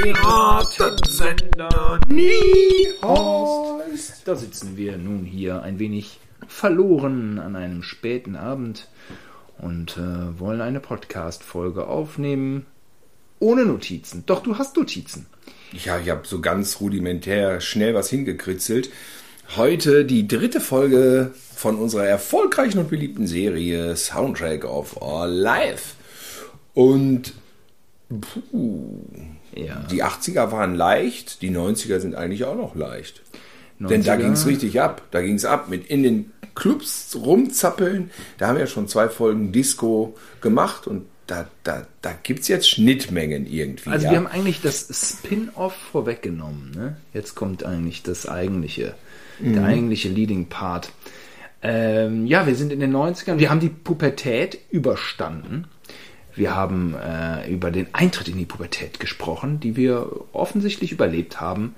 Piratensender Niehorst. Da sitzen wir nun hier ein wenig verloren an einem späten Abend und äh, wollen eine Podcast-Folge aufnehmen. Ohne Notizen. Doch, du hast Notizen. Ja, ich habe so ganz rudimentär schnell was hingekritzelt. Heute die dritte Folge von unserer erfolgreichen und beliebten Serie Soundtrack of Our Life. Und puh, Ja. die 80er waren leicht, die 90er sind eigentlich auch noch leicht. 90er. Denn da ging es richtig ab. Da ging es ab mit in den Clubs rumzappeln. Da haben wir ja schon zwei Folgen Disco gemacht und da, da, da gibt es jetzt Schnittmengen irgendwie. Also ja. wir haben eigentlich das Spin-off vorweggenommen. Ne? Jetzt kommt eigentlich das eigentliche, der eigentliche Leading Part. Ähm, ja, wir sind in den 90ern. Wir haben die Pubertät überstanden. Wir haben äh, über den Eintritt in die Pubertät gesprochen, die wir offensichtlich überlebt haben,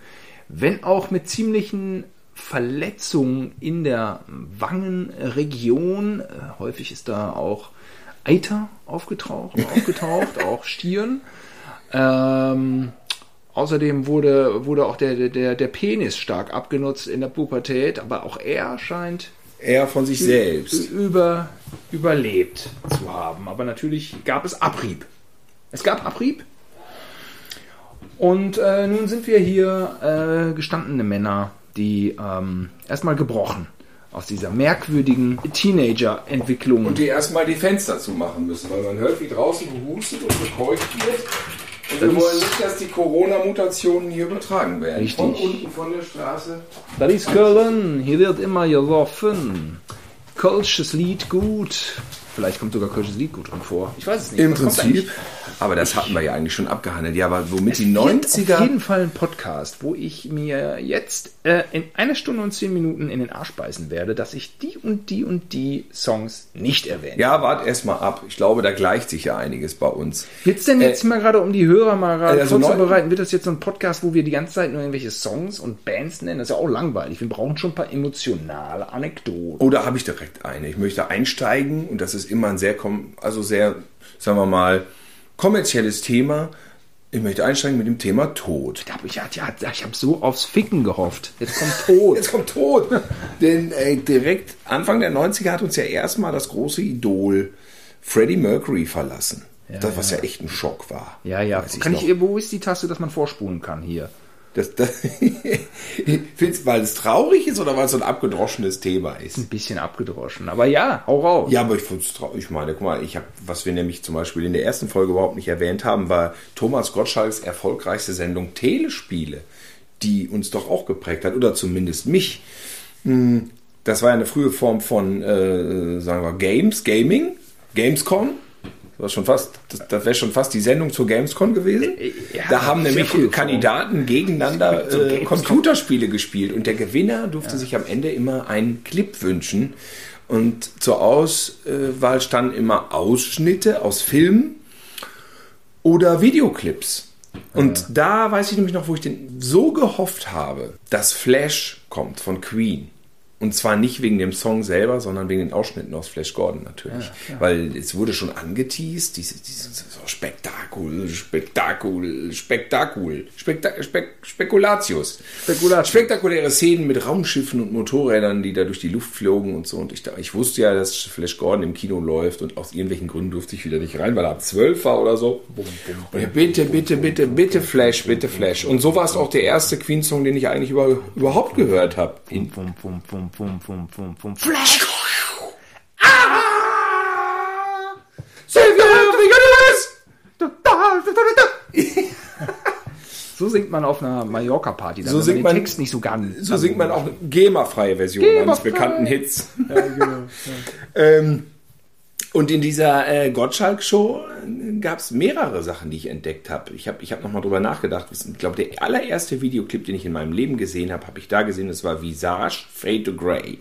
wenn auch mit ziemlichen Verletzungen in der Wangenregion. Äh, häufig ist da auch Eiter aufgetaucht, aufgetaucht auch Stirn. Ähm, außerdem wurde, wurde auch der, der, der Penis stark abgenutzt in der Pubertät, aber auch er scheint er von sich selbst. über, überlebt zu haben. Aber natürlich gab es Abrieb. Es gab Abrieb. Und äh, nun sind wir hier äh, gestandene Männer, die ähm, erstmal gebrochen aus dieser merkwürdigen Teenager-Entwicklung. Und die erstmal die Fenster zumachen müssen, weil man hört, wie draußen gehustet und gekeucht wird. Und wir wollen nicht, dass die Corona-Mutationen hier übertragen werden. Richtig. Von unten von der Straße. Das ist Köln, hier wird immer gesoffen. Kölsches Lied gut. Vielleicht kommt sogar Kölsches Lied gut drin vor. Ich weiß es nicht. Im Prinzip. Aber das hatten wir ja eigentlich schon abgehandelt. Ja, aber womit die Wird Auf 90er. jeden Fall ein Podcast, wo ich mir jetzt äh, in einer Stunde und zehn Minuten in den Arsch beißen werde, dass ich die und die und die Songs nicht erwähne. Ja, wart erst mal ab. Ich glaube, da gleicht sich ja einiges bei uns. Es denn jetzt mal gerade, um die Hörer mal gerade also vorzubereiten, wird das jetzt so ein Podcast, wo wir die ganze Zeit nur irgendwelche Songs und Bands nennen? Das ist ja auch langweilig. Wir brauchen schon ein paar emotionale Anekdoten. Oder habe ich direkt eine? Ich möchte einsteigen und das ist immer ein sehr, also sehr, sagen wir mal, kommerzielles Thema. Ich möchte einsteigen mit dem Thema Tod. Hab ich, ja, ja, ich habe so aufs Ficken gehofft. Jetzt kommt Tod. Jetzt kommt Tod. Denn äh, direkt Anfang der 90er hat uns ja erstmal das große Idol Freddie Mercury verlassen. das, was ja. echt ein Schock war. ja, ja. Weiß Kann noch. ich, wo ist die Taste, dass man vorspulen kann hier? Das, das, Findest du, weil es traurig ist oder weil es so ein abgedroschenes Thema ist? Ein bisschen abgedroschen. Aber ja, hau raus. Ja, aber ich find's traurig. Ich meine, guck mal, ich habe, was wir nämlich zum Beispiel in der ersten Folge überhaupt nicht erwähnt haben, war Thomas Gottschalks erfolgreichste Sendung Telespiele, die uns doch auch geprägt hat, oder zumindest mich. Hm, Das war ja eine frühe Form von, äh, sagen wir, Games, Gaming, Gamescom. Das, war schon fast, das, das wäre schon fast die Sendung zur Gamescom gewesen. ja, da haben nämlich. Kandidaten gegeneinander äh. Computerspiele gespielt und der Gewinner durfte sich am Ende immer einen Clip wünschen. Und zur Auswahl standen immer Ausschnitte aus Filmen oder Videoclips. Und da weiß ich nämlich noch, wo ich den so gehofft habe, dass Flash kommt von Queen. Und zwar nicht wegen dem Song selber, sondern wegen den Ausschnitten aus Flash Gordon natürlich. Weil es wurde schon angeteased, diese, diese so Spektakul, Spektakul, Spektakul, Spekta Spek Spekulatius. Spekulatius. Spektakuläre Szenen mit Raumschiffen und Motorrädern, die da durch die Luft flogen und so. Und ich, ich wusste ja, dass Flash Gordon im Kino läuft und aus irgendwelchen Gründen durfte ich wieder nicht rein, weil er ab 12 war oder so. Und ich, bitte, bitte, bitte, bitte Flash, bitte Flash. Und so war es auch der erste Queen-Song, den ich eigentlich über, überhaupt gehört habe. In Fum, fum, fum, fum, fum, fum, fum. Flash! So singt man auf einer Mallorca-Party. So singt den man- Text nicht so ganz. So singt man auch GEMA-freie Version eines GEMA-frei. bekannten Hits. Ja, genau. Ähm, und in dieser äh, Gottschalk-Show gab es mehrere Sachen, die ich entdeckt habe. Ich habe ich hab nochmal drüber nachgedacht. Ich glaube, der allererste Videoclip, den ich in meinem Leben gesehen habe, habe ich da gesehen. Das war Visage Fade to Grey.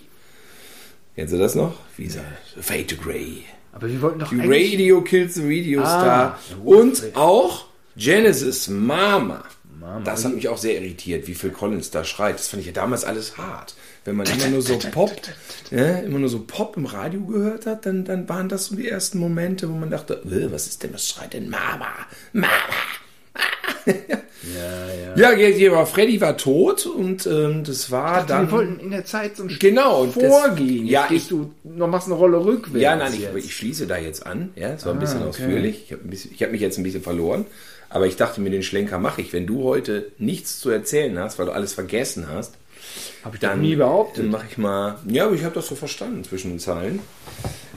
Kennst du das noch? Visage Fade to Grey. Aber wir wollten doch Die. Radio Kills the Radio Star. Ah, und auch Genesis Mama. Das hat mich auch sehr irritiert, wie Phil Collins da schreit. Das fand ich ja damals alles hart. Wenn man immer nur so Pop, ja, immer nur so Pop im Radio gehört hat, dann, dann waren das so die ersten Momente, wo man dachte, "Äh, was ist denn, was schreit denn Mama? Mama! Ah." Ja, ja, ja Freddy war tot und ähm, das war dann. Wir wollten in der Zeit so ein Genau, vorgehen. Jetzt ja, gehst ich- du noch machst eine Rolle rückwärts. Ja, nein, ich, ich schließe da jetzt an. Ja, es war ein bisschen okay. ausführlich. Ich habe hab mich jetzt ein bisschen verloren. Aber ich dachte mir, den Schlenker mache ich. Wenn du heute nichts zu erzählen hast, weil du alles vergessen hast, Hab ich dann nie behauptet. Dann mache ich mal. Ja, aber ich habe das so verstanden zwischen den Zeilen.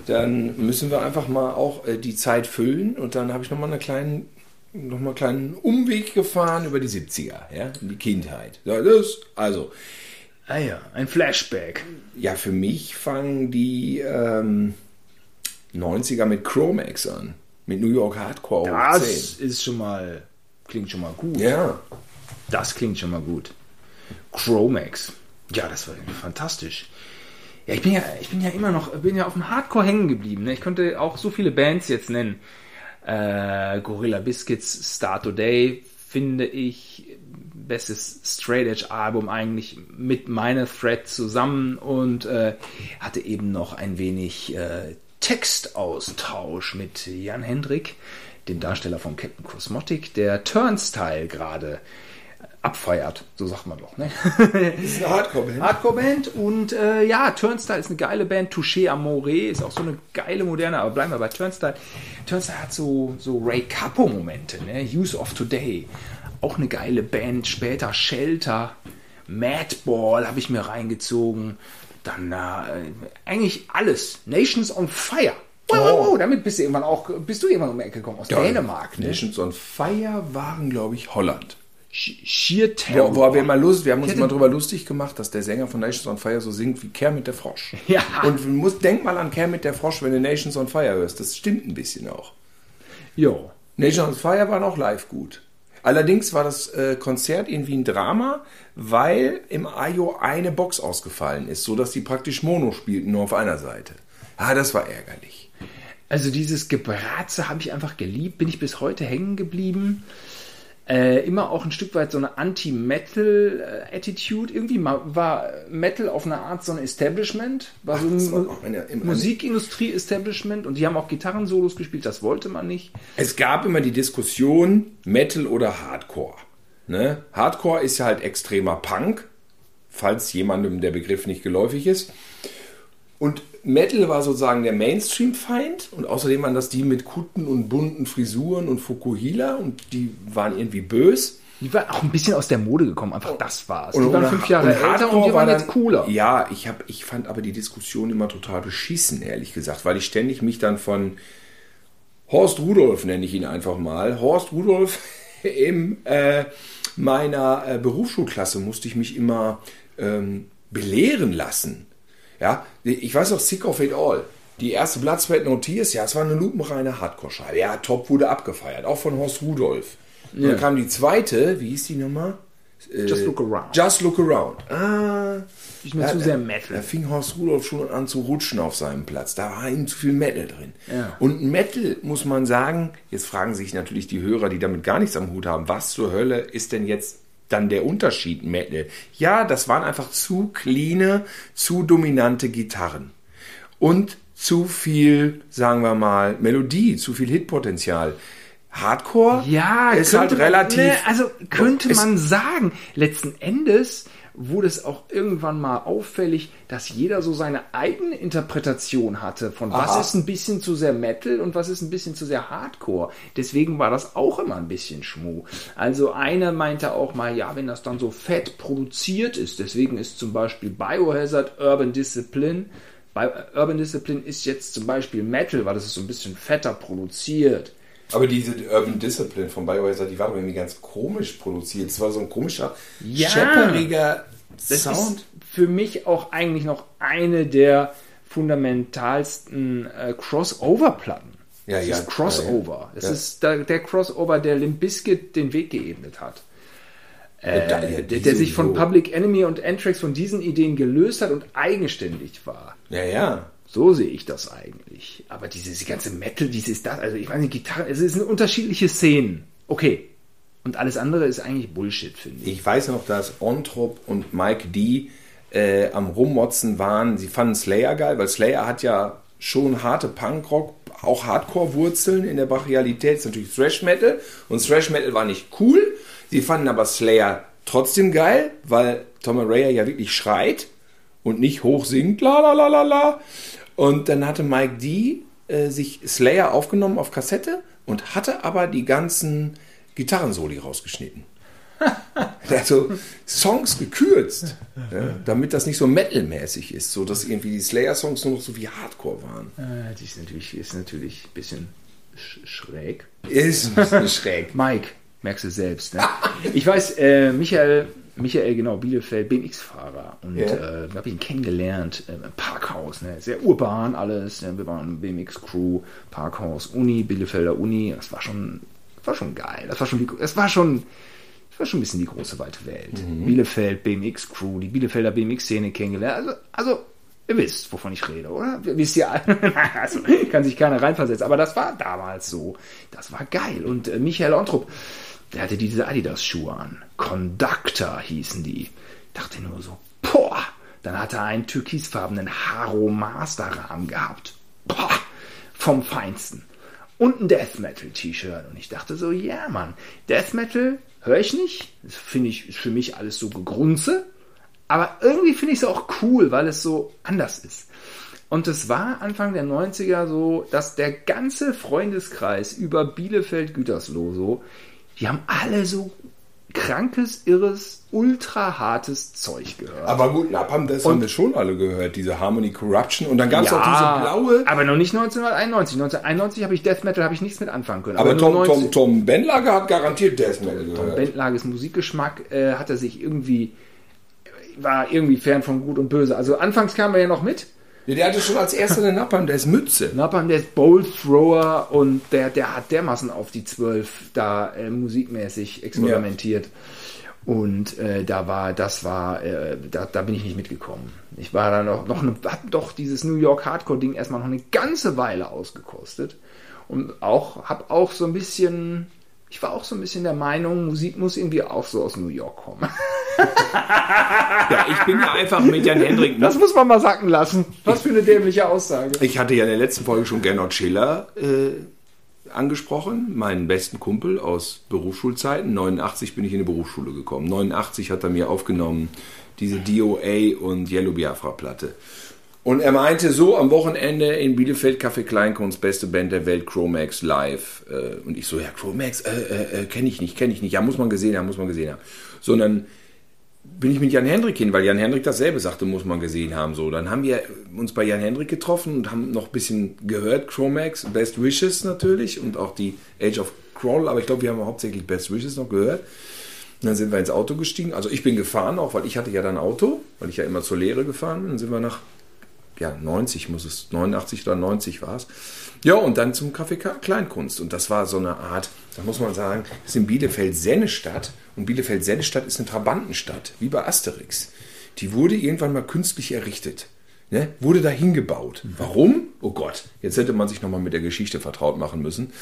Dann müssen wir einfach mal auch äh, die Zeit füllen und dann habe ich nochmal einen kleinen, noch mal einen kleinen Umweg gefahren über die 70er, ja, in die Kindheit. Ja, das, also, Ah ja, ein Flashback. ja, für mich fangen die ähm, 90er mit Chromax an. Mit New York Hardcore Das ist schon mal, klingt schon mal gut. 10. Ja. Das klingt schon mal gut. Chromax. Ja, das war fantastisch. Ja, ich bin ja, ich bin ja immer noch, bin ja auf dem Hardcore hängen geblieben. Ne? Ich könnte auch so viele Bands jetzt nennen. Äh, Gorilla Biscuits, Start Today, finde ich, bestes Straight Edge Album eigentlich mit meiner Thread zusammen und äh, hatte eben noch ein wenig äh, Textaustausch mit Jan Hendrik, dem Darsteller von Captain Cosmotic, der Turnstyle gerade abfeiert, so sagt man doch. Ne? Ist eine Hardcore-Band. Hardcore-Band und äh, ja, Turnstyle ist eine geile Band. Touché Amore ist auch so eine geile moderne, aber bleiben wir bei Turnstyle. Turnstyle hat so, so Ray Capo-Momente, ne? Use of Today. Auch eine geile Band. Später Shelter, Madball habe ich mir reingezogen. Dann äh, eigentlich alles. Nations on Fire. Wow, wow, wow. Damit bist du irgendwann auch, bist du irgendwann um die Ecke gekommen aus Dänemark. Ne? Nations on Fire waren, glaube ich, Holland. Sheer Terror. Wo, wir, mal Lust, wir haben uns mal drüber lustig gemacht, dass der Sänger von Nations on Fire so singt wie Kermit der Frosch. Ja. Und du musst, denk mal an Kermit der Frosch, wenn du Nations on Fire hörst. Das stimmt ein bisschen auch. Jo. Nations on Fire war noch live gut. Allerdings war das äh, Konzert irgendwie ein Drama, weil im IO eine Box ausgefallen ist, sodass die praktisch Mono spielten, nur auf einer Seite. Ah, das war ärgerlich. Also dieses Gebratze habe ich einfach geliebt, bin ich bis heute hängen geblieben. Äh, immer auch ein Stück weit so eine Anti-Metal-Attitude. Irgendwie war Metal auf eine Art so ein Establishment, war so ein auch eine- im- Musikindustrie-Establishment und die haben auch Gitarrensolos gespielt, das wollte man nicht. Es gab immer die Diskussion Metal oder Hardcore. Ne? Hardcore ist ja halt extremer Punk, falls jemandem der Begriff nicht geläufig ist. Und Metal war sozusagen der Mainstream-Feind und außerdem waren das die mit Kutten und bunten Frisuren und Fukuhila und die waren irgendwie bös. Die waren auch ein bisschen aus der Mode gekommen, einfach das war's. Und- Die waren fünf Jahre und älter und die war waren dann- jetzt cooler. Ja, ich, hab, ich fand aber die Diskussion immer total beschissen, ehrlich gesagt, weil ich ständig mich dann von Horst Rudolf, nenne ich ihn einfach mal, Horst Rudolf in äh, meiner äh, Berufsschulklasse musste ich mich immer ähm, belehren lassen. Ja, ich weiß noch, Sick of It All. Die erste Bloodsport Notiers, ja, es war eine lupenreine Hardcore-Scheibe. Ja, top wurde abgefeiert, auch von Horst Rudolf. Und dann kam die zweite, wie hieß die Nummer? Just Look Around. Just Look Around. Ah. Ist mir zu sehr Metal. Da fing Horst Rudolf schon an zu rutschen auf seinem Platz. Da war ihm zu viel Metal drin. Ja. Und Metal, muss man sagen, jetzt fragen sich natürlich die Hörer, die damit gar nichts am Hut haben, was zur Hölle ist denn jetzt dann der Unterschied? Ja, das waren einfach zu cleane, zu dominante Gitarren. Und zu viel, sagen wir mal, Melodie, zu viel Hitpotenzial. Hardcore Ja, ist halt man- relativ. ne, also könnte man sagen, letzten Endes wurde es auch irgendwann mal auffällig, dass jeder so seine eigene Interpretation hatte von was Aha. ist ein bisschen zu sehr Metal und was ist ein bisschen zu sehr Hardcore. Deswegen war das auch immer ein bisschen Schmuh. Also einer meinte auch mal, ja, wenn das dann so fett produziert ist, deswegen ist zum Beispiel Biohazard Urban Discipline. Bei Urban Discipline ist jetzt zum Beispiel Metal, weil das ist so ein bisschen fetter produziert. Aber diese Urban Discipline von BioHazard, die war doch irgendwie ganz komisch produziert. Es war so ein komischer, Ja. schepperiger Das Sound. ist für mich auch eigentlich noch eine der fundamentalsten äh, Crossover-Platten. Ja, das ja. ist Crossover. Das Ja. ist der, der Crossover, der Limp Bizkit den Weg geebnet hat. Äh, ja, der, die der sich von. Public Enemy und Anthrax von diesen Ideen gelöst hat und eigenständig war. Ja, ja. So sehe ich das eigentlich. Aber diese, diese ganze Metal, dieses das, also ich meine, Gitarren, es sind unterschiedliche Szenen. Okay. Und alles andere ist eigentlich Bullshit, finde ich. Ich weiß noch, dass Ontrop und Mike D. Äh, am Rummotzen waren. Sie fanden Slayer geil, weil Slayer hat ja schon harte Punkrock, auch Hardcore-Wurzeln in der Brachialität. Ist natürlich Thrash Metal und Thrash Metal war nicht cool. Sie fanden aber Slayer trotzdem geil, weil Tom Araya ja wirklich schreit und nicht hoch singt, la la la la la. Und dann hatte Mike D äh, sich Slayer aufgenommen auf Kassette und hatte aber die ganzen Gitarrensoli rausgeschnitten. also Songs gekürzt, ja, damit das nicht so metalmäßig ist, so dass irgendwie die Slayer-Songs nur noch so wie Hardcore waren. Äh, das ist natürlich, ist natürlich ein bisschen sch schräg. Ist ein bisschen schräg. Mike, merkst du selbst. Ne? Ich weiß, äh, Michael, Michael, genau, Bielefeld, BMX-Fahrer. Und Ja. äh, da habe ich ihn kennengelernt äh, im Parkhaus. Ne? Sehr urban alles. Ne? Wir waren BMX-Crew, Parkhaus, Uni, Bielefelder Uni. Das war schon, war schon geil. Das war schon, das war schon, das war schon ein bisschen die große weite Welt. Bielefeld, BMX-Crew, die Bielefelder BMX-Szene kennengelernt. Also, also, ihr wisst, wovon ich rede, oder? Wisst ihr alle? also, kann sich keiner reinversetzen. Aber das war damals so. Das war geil. Und äh, Michael Ontrup, der hatte diese Adidas-Schuhe an. Conductor hießen die. Dachte nur so, boah. Dann hat er einen türkisfarbenen Haro Master-Rahmen gehabt. Boah, vom Feinsten. Und ein Death Metal T-Shirt. Und ich dachte so, ja, Mann, Death Metal höre ich nicht. Das finde ich, ist für mich alles so gegrunze. Aber irgendwie finde ich es auch cool, weil es so anders ist. Und es war Anfang der 90er so, dass der ganze Freundeskreis über Bielefeld-Gütersloh so, die haben alle so krankes, irres, ultra hartes Zeug gehört. Aber gut, Napalm, das haben wir schon alle gehört, diese Harmony Corruption. Und dann gab es auch diese blaue. aber noch nicht 1991. 1991 habe ich Death Metal habe ich nichts mit anfangen können. Aber nur Tom, 90 Tom, Tom Benlager hat garantiert Death Metal gehört. Bentlages Musikgeschmack äh, hat er sich irgendwie war irgendwie fern von Gut und Böse. Also anfangs kam er ja noch mit. Ja, der hatte schon als erster eine Napalm, der ist Mütze. Napalm, der ist Bowl Thrower und der, der hat dermaßen auf die Zwölf da äh, musikmäßig experimentiert. Und äh, da war, das war, äh, da, da bin ich nicht mitgekommen. Ich war da noch, noch eine, hab doch dieses New York Hardcore-Ding erstmal noch eine ganze Weile ausgekostet. Und auch, hab auch so ein bisschen, ich war auch so ein bisschen der Meinung, Musik muss irgendwie auch so aus New York kommen. Ja, ich bin ja einfach mit Jan Hendrik. Das muss man mal sacken lassen. Was für eine dämliche Aussage. Ich hatte ja in der letzten Folge schon Gernot Schiller äh, angesprochen, meinen besten Kumpel aus Berufsschulzeiten. 89 bin ich in die Berufsschule gekommen. 89 hat er mir aufgenommen, diese DOA und Yellow Biafra Platte. Und er meinte so am Wochenende in Bielefeld Café Kleinkunst, beste Band der Welt, Chromax live. Äh, Und ich so, ja, Chromax, äh, äh, äh, kenne ich nicht, kenne ich nicht. Ja, muss man gesehen haben, muss man gesehen haben. Sondern bin ich mit Jan Hendrik hin, weil Jan Hendrik dasselbe sagte, muss man gesehen haben. So, dann haben wir uns bei Jan Hendrik getroffen und haben noch ein bisschen gehört, Chromax, Best Wishes natürlich und auch die Age of Crawl, aber ich glaube, wir haben hauptsächlich Best Wishes noch gehört. Dann sind wir ins Auto gestiegen. Also ich bin gefahren auch, weil ich hatte ja dann Auto, weil ich ja immer zur Lehre gefahren bin. Dann sind wir nach ja, 90 muss es, 89 oder 90 war es. Ja, und dann zum Café Kleinkunst. Und das war so eine Art, da muss man sagen, das ist in Bielefeld-Sennestadt. Und Bielefeld-Sennestadt ist eine Trabantenstadt, wie bei Asterix. Die wurde irgendwann mal künstlich errichtet. Ne? Wurde da hingebaut. Warum? Oh Gott, jetzt hätte man sich nochmal mit der Geschichte vertraut machen müssen.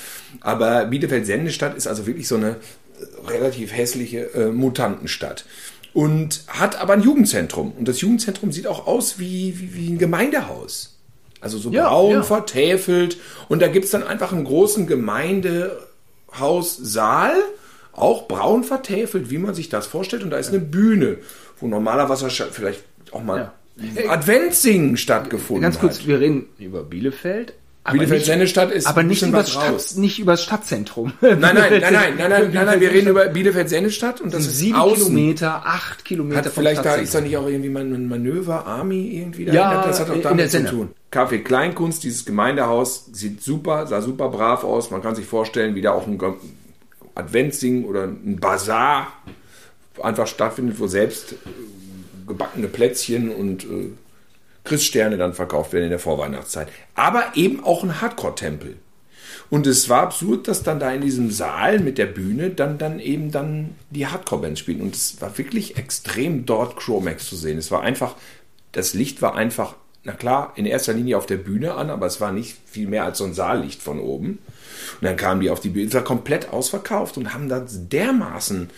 Aber Bielefeld-Sennestadt ist also wirklich so eine relativ hässliche äh, Mutantenstadt. Und hat aber ein Jugendzentrum. Und das Jugendzentrum sieht auch aus wie, wie, wie ein Gemeindehaus. Also so Ja, braun ja. vertäfelt. Und da gibt es dann einfach einen großen Gemeindehaussaal, auch braun vertäfelt, wie man sich das vorstellt. Und da ist eine Bühne, wo normalerweise vielleicht auch mal Ja. Adventssingen stattgefunden Ganz kurz, hat. wir reden über Bielefeld. Aber Bielefeld-Sennestadt ist aber nicht über, Stadt, nicht über das Stadtzentrum. Nein, nein, nein, nein, nein, nein, nein, nein, wir reden über Bielefeld-Sennestadt und das ist sieben außen. Kilometer, acht Kilometer Hat vielleicht da, ist da nicht auch irgendwie ein Manöver, Army irgendwie da? Ja, das hat auch damit zu tun. Café Kleinkunst, dieses Gemeindehaus, sieht super, sah super brav aus. Man kann sich vorstellen, wie da auch ein Adventssingen oder ein Bazar einfach stattfindet, wo selbst äh, gebackene Plätzchen und äh, Christsterne dann verkauft werden in der Vorweihnachtszeit. Aber eben auch ein Hardcore-Tempel. Und es war absurd, dass dann da in diesem Saal mit der Bühne dann, dann eben dann die Hardcore-Bands spielen. Und es war wirklich extrem dort Chromax zu sehen. Es war einfach, das Licht war einfach, na klar, in erster Linie auf der Bühne an, aber es war nicht viel mehr als so ein Saallicht von oben. Und dann kamen die auf die Bühne, es war komplett ausverkauft und haben da dermaßen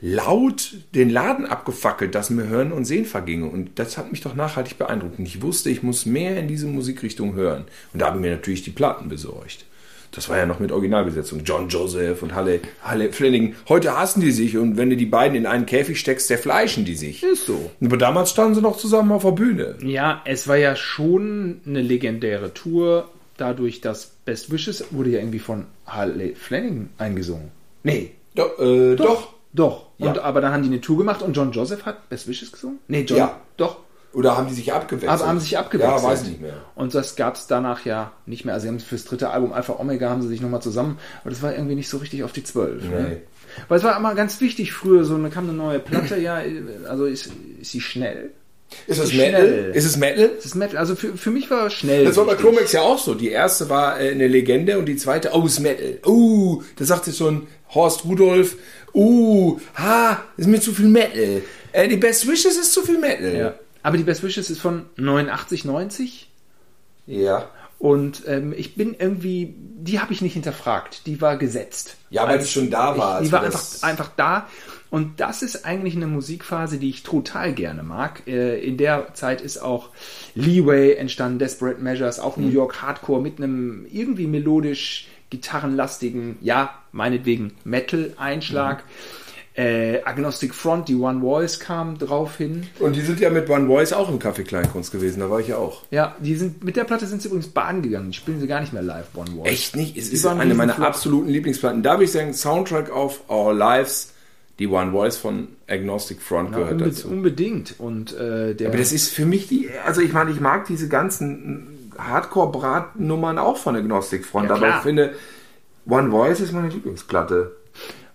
laut den Laden abgefackelt, dass mir Hören und Sehen verginge. Und das hat mich doch nachhaltig beeindruckt. Und ich wusste, ich muss mehr in diese Musikrichtung hören. Und da haben mir natürlich die Platten besorgt. Das war ja noch mit Originalbesetzung. John Joseph und Halle, Halle Flanagan. Heute hassen die sich und wenn du die beiden in einen Käfig steckst, zerfleischen die sich. Ist so. Aber damals standen sie noch zusammen auf der Bühne. Ja, es war ja schon eine legendäre Tour. Dadurch, dass Best Wishes wurde ja irgendwie von Halle Flanagan eingesungen. Nee, Doch, äh, doch. Doch. Ja. Und, aber dann haben die eine Tour gemacht und John Joseph hat Best Wishes gesungen? Nee, John. Ja. Doch. Oder haben die sich abgewechselt? Aber haben sich abgewechselt. Ja, weiß ich nicht mehr. Und das gab es danach ja nicht mehr. Also sie haben fürs dritte Album Alpha Omega haben sie sich nochmal zusammen, aber das war irgendwie nicht so richtig auf die Zwölf. Nee. Ne? Weil es war immer ganz wichtig früher, so eine kam eine neue Platte, ja, also ist, ist sie schnell. Ist es Schnell. Metal? Ist es Metal? Ist Metal. Also für, für mich war schnell. Das war bei. Chromex ja auch so. Die erste war äh, eine Legende und die zweite, oh, ist Metal. Uh, da sagte schon Horst Rudolf, uh, ha, ist mir zu viel Metal. Äh, die Best Wishes ist zu viel Metal. Ja. Aber die Best Wishes ist von 89, 90. Ja. Und ähm, ich bin irgendwie, die habe ich nicht hinterfragt. Die war gesetzt. Ja, weil die schon da war, Ich, die war wir einfach, einfach da. Und das ist eigentlich eine Musikphase, die ich total gerne mag. Äh, in der Zeit ist auch Leeway entstanden, Desperate Measures, auch Mhm. New York Hardcore mit einem irgendwie melodisch gitarrenlastigen, ja, meinetwegen Metal-Einschlag. Mhm. Äh, Agnostic Front, die One Voice kam drauf hin. Und die sind ja mit One Voice auch im Café Kleinkunst gewesen, da war ich ja auch. Ja, die sind mit der Platte sind sie übrigens baden gegangen. Die spielen sie gar nicht mehr live, One Voice. Echt nicht? Es ist eine meiner absoluten Lieblingsplatten. Da würde ich sagen, Soundtrack of Our Lives, die One Voice von Agnostic Front Ja, gehört unbe dazu. unbedingt. Und äh, der Aber das ist für mich die, also ich meine, ich mag diese ganzen Hardcore-Bratnummern auch von Agnostic Front, Ja, aber ich finde, One Voice ist meine Lieblingsplatte.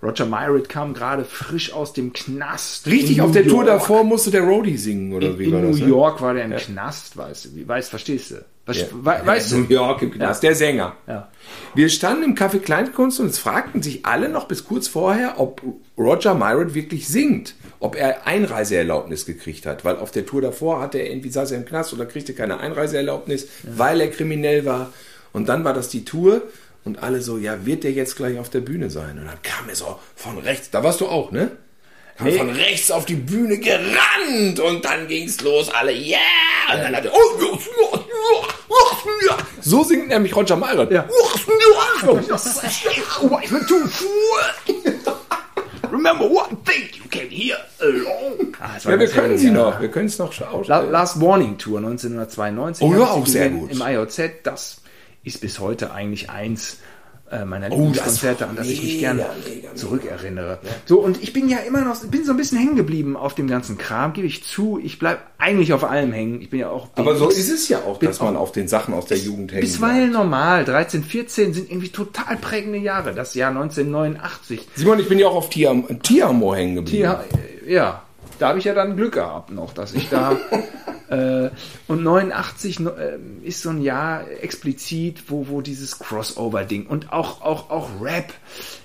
Roger Myritt kam gerade frisch aus dem Knast. Richtig, in auf New der Tour York. davor musste der Roadie singen, oder In, wie in war New das? ne? York war der im Knast, weißt du. Weißt, verstehst du? Was, Ja. we, weißt New du? York im Knast, der Sänger. Ja. Wir standen im Café Kleinkunst und es fragten sich alle noch bis kurz vorher, ob Roger Myritt wirklich singt, ob er Einreiseerlaubnis gekriegt hat, weil auf der Tour davor hatte er irgendwie saß er im Knast oder kriegte keine Einreiseerlaubnis, weil er kriminell war. Und dann war das die Tour und alle so, ja, wird der jetzt gleich auf der Bühne sein? Und dann kam er so von rechts, da warst du auch, ne? Kam Nee. von rechts auf die Bühne gerannt und dann ging's los, alle, yeah! Und dann hat er, oh, ja, ja, ja, ja. so singt nämlich Roger Myritt. Ja. Oh, Remember one thing you can hear alone. Ah, Ja, wir können sie ja. noch. Wir können es noch schauen. La Last Warning Tour 1992. Oh ja, auch sehr gut. Im IOZ. Das ist bis heute eigentlich eins äh, meiner Oh, Lieblingskonzerte, an das ich mich gerne zurückerinnere. So, und ich bin ja immer noch, bin so ein bisschen hängen geblieben auf dem ganzen Kram, gebe ich zu. Ich bleib eigentlich auf allem hängen. Ich bin ja auch. Aber so ist es ja auch, dass man auf den Sachen aus der Jugend hängt. Bisweilen normal. 13, 14 sind irgendwie total prägende Jahre. Das Jahr 1989. Simon, ich bin ja auch auf Tiam Tiamo hängen geblieben. Ja, ja, da habe ich ja dann Glück gehabt noch, dass ich da und 89 no- ähm, ist so ein Jahr explizit, wo wo dieses Crossover-Ding und auch auch auch Rap,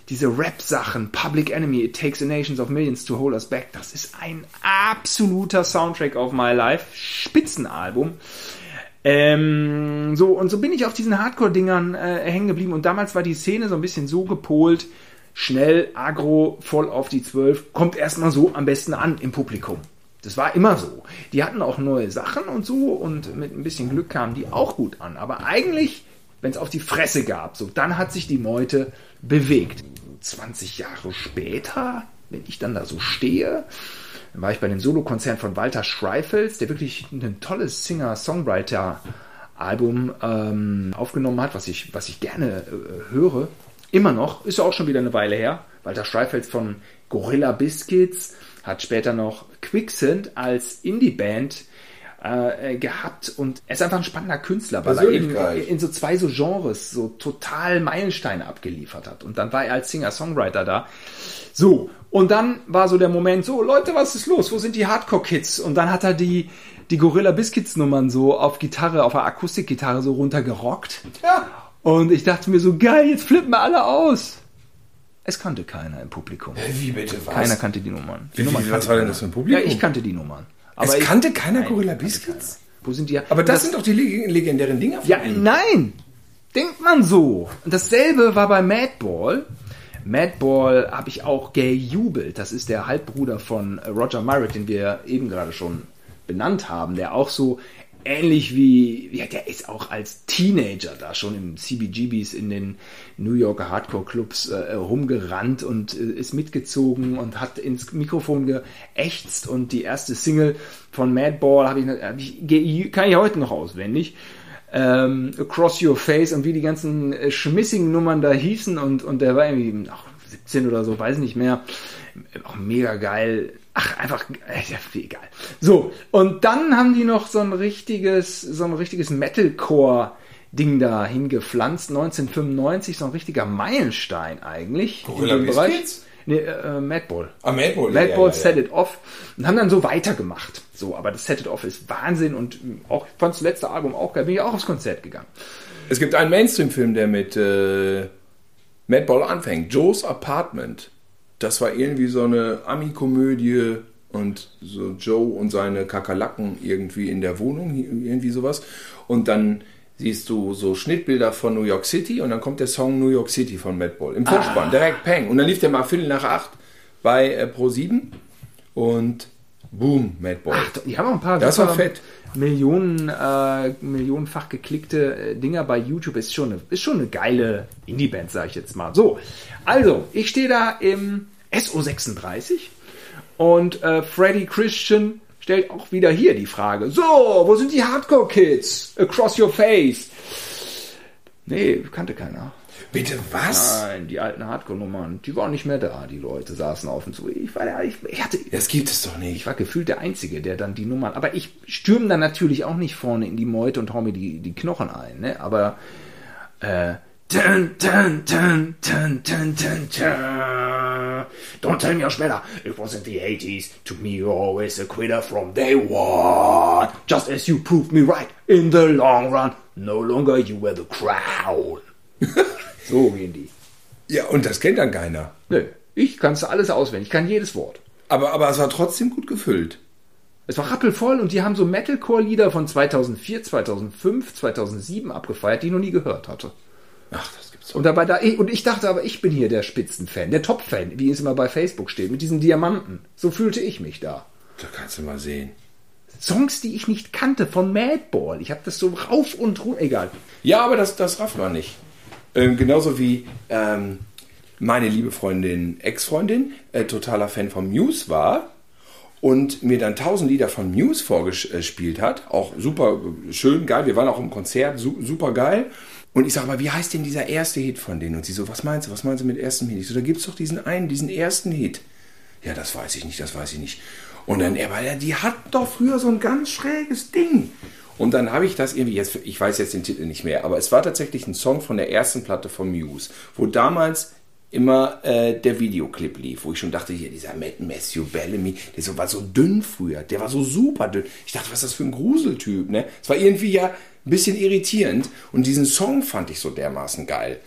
diese Rap-Sachen, Public Enemy, It Takes a Nations of Millions to Hold Us Back, das ist ein absoluter Soundtrack of My Life, Spitzenalbum. Ähm, so, und so bin ich auf diesen Hardcore-Dingern äh, hängen geblieben. Und damals war die Szene so ein bisschen so gepolt, schnell, agro, voll auf die 12, kommt erstmal so am besten an im Publikum. Das war immer so. Die hatten auch neue Sachen und so und mit ein bisschen Glück kamen die auch gut an. Aber eigentlich, wenn es auf die Fresse gab, so, dann hat sich die Meute bewegt. 20 Jahre später, wenn ich dann da so stehe, dann war ich bei dem Solokonzert von Walter Schreifels, der wirklich ein tolles Singer-Songwriter-Album ähm, aufgenommen hat, was ich, was ich gerne äh, höre. Immer noch, ist ja auch schon wieder eine Weile her. Walter Schreifels von Gorilla Biscuits hat später noch Quicksand als Indie-Band äh, gehabt und er ist einfach ein spannender Künstler, weil er eben in so zwei so Genres so total Meilensteine abgeliefert hat. Und dann war er als Singer-Songwriter da. So, und dann war so der Moment, so Leute, was ist los? Wo sind die Hardcore-Kids? Und dann hat er die, die Gorilla Biscuits-Nummern so auf Gitarre, auf der Akustikgitarre so runtergerockt. Ja. Und ich dachte mir so, geil, jetzt flippen wir alle aus. Es kannte keiner im Publikum. Wie bitte was? Keiner kannte die Nummern. Die Wie, Nummern wie, was war denn das für ein Publikum? Ja, ich kannte die Nummern. es ich- kannte keiner Nein, Gorilla Biscuits? Wo sind die? Aber das, sind doch die leg legendären Dinger von Ja, ihm. nein! Denkt man so. Und dasselbe war bei Madball. Madball habe ich auch gejubelt. Das ist der Halbbruder von Roger Myrick, den wir eben gerade schon benannt haben, der auch so ähnlich wie, ja, der ist auch als Teenager da schon im CBGBs in den New Yorker Hardcore-Clubs äh, rumgerannt und äh, ist mitgezogen und hat ins Mikrofon geächtzt und die erste Single von Madball habe ich, hab ich, kann ich heute noch auswendig. Ähm, Across Your Face und wie die ganzen äh, schmissigen Nummern da hießen und, und der war irgendwie ach, 17 oder so, weiß nicht mehr. Auch mega geil Ach, einfach, äh, egal. So, und dann haben die noch so ein richtiges, so ein richtiges Metalcore Ding da hingepflanzt, 1995, so ein richtiger Meilenstein eigentlich. Gorilla in dem Bereich. Nee, äh, Madball. Ah, Madball. Madball ja, ja, Set It Off und haben dann so weitergemacht. So, aber das Set It Off ist Wahnsinn und auch, ich fand das letzte Album auch geil, bin ich auch aufs Konzert gegangen. Es gibt einen Mainstream-Film, der mit äh, Madball anfängt. Joe's Apartment das war irgendwie so eine Ami-Komödie und so Joe und seine Kakerlaken irgendwie in der Wohnung, irgendwie sowas. Und dann siehst du so Schnittbilder von New York City und dann kommt der Song New York City von Matt Ball im Vorspann, ah. direkt Peng. Und dann lief der mal Viertel nach acht bei äh, Pro 7 und boom, Matt Ball. Ach, die haben auch ein paar das war fett. Millionen, äh, millionenfach geklickte äh, Dinger bei YouTube. Ist schon eine, ist schon eine geile Indie-Band, sage ich jetzt mal. So, also, ich stehe da im SO36 und äh, Freddy Christian stellt auch wieder hier die Frage. So, wo sind die Hardcore-Kids? Across your face. Nee, kannte keiner. Bitte was? Nein, die alten Hardcore-Nummern, die waren nicht mehr da. Die Leute saßen auf und zu. Ich war da, ich, ich hatte. Das gibt es doch nicht. Ich war gefühlt der Einzige, der dann die Nummern. Aber ich stürme dann natürlich auch nicht vorne in die Meute und hau mir die, die Knochen ein. Ne? Aber äh, Dun, dun, dun, dun, dun, dun, dun. Don't tell me you're better. It was in the 80s. To me, you're always a quitter from day one. Just as you proved me right in the long run. No longer you were the crown. so gehen die. Ja, und das kennt dann keiner. Nö, ich kann es alles auswendig. Ich kann jedes Wort. Aber, aber es war trotzdem gut gefüllt. Es war rappelvoll und die haben so Metalcore-Lieder von 2004, 2005, 2007 abgefeiert, die ich noch nie gehört hatte. Ach, das gibt's doch. Und dabei da, und ich dachte aber, ich bin hier der Spitzenfan, der Top-Fan, wie es immer bei Facebook steht, mit diesen Diamanten. So fühlte ich mich da. Da kannst du mal sehen. Songs, die ich nicht kannte von Madball. Ich habe das so rauf und runter. Egal. Ja, aber das, das rafft man nicht. Ähm, genauso wie ähm, meine liebe Freundin, Ex-Freundin, äh, totaler Fan von Muse war und mir dann tausend Lieder von Muse vorgespielt hat. Auch super schön, geil. Wir waren auch im Konzert, super geil. Und ich sage, aber wie heißt denn dieser erste Hit von denen? Und sie so, was meinst du, was meinst du mit ersten Hit? Ich so, da gibt es doch diesen einen, diesen ersten Hit. Ja, das weiß ich nicht, das weiß ich nicht. Und dann, er ja, die hat doch früher so ein ganz schräges Ding. Und dann habe ich das irgendwie, jetzt, ich weiß jetzt den Titel nicht mehr, aber es war tatsächlich ein Song von der ersten Platte von Muse, wo damals immer äh, der Videoclip lief, wo ich schon dachte, hier dieser Matthew Bellamy, der war so dünn früher, der war so super dünn. Ich dachte, was ist das für ein Gruseltyp, ne? Es war irgendwie ja ein bisschen irritierend und diesen Song fand ich so dermaßen geil.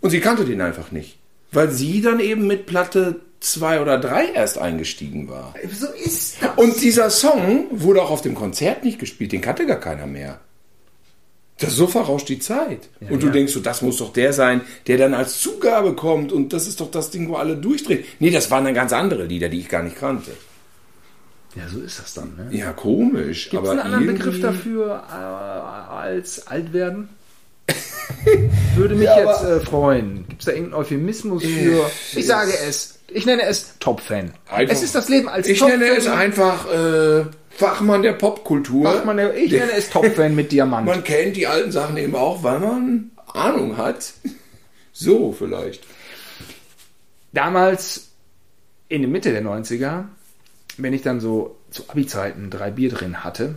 Und sie kannte den einfach nicht, weil sie dann eben mit Platte zwei oder drei erst eingestiegen war. So ist das. Und dieser Song wurde auch auf dem Konzert nicht gespielt, den kannte gar keiner mehr. Das so verrauscht die Zeit. Ja, und du ja. denkst so, das muss doch der sein, der dann als Zugabe kommt und das ist doch das Ding, wo alle durchdrehen. Nee, das waren dann ganz andere Lieder, die ich gar nicht kannte. Ja, so ist das dann. Ne? Ja, komisch. Gibt es einen anderen Begriff dafür äh, als alt werden? Würde mich ja, jetzt äh, freuen. Gibt es da irgendeinen Euphemismus für? Ich sage es. Ich nenne es Top-Fan. Es ist das Leben als Ich nenne es einfach äh, Fachmann der Popkultur. Fachmann der, ich nenne es Top-Fan mit Diamant. Man kennt die alten Sachen eben auch, weil man Ahnung hat. So vielleicht. Damals in der Mitte der 90er wenn ich dann so zu Abi-Zeiten drei Bier drin hatte,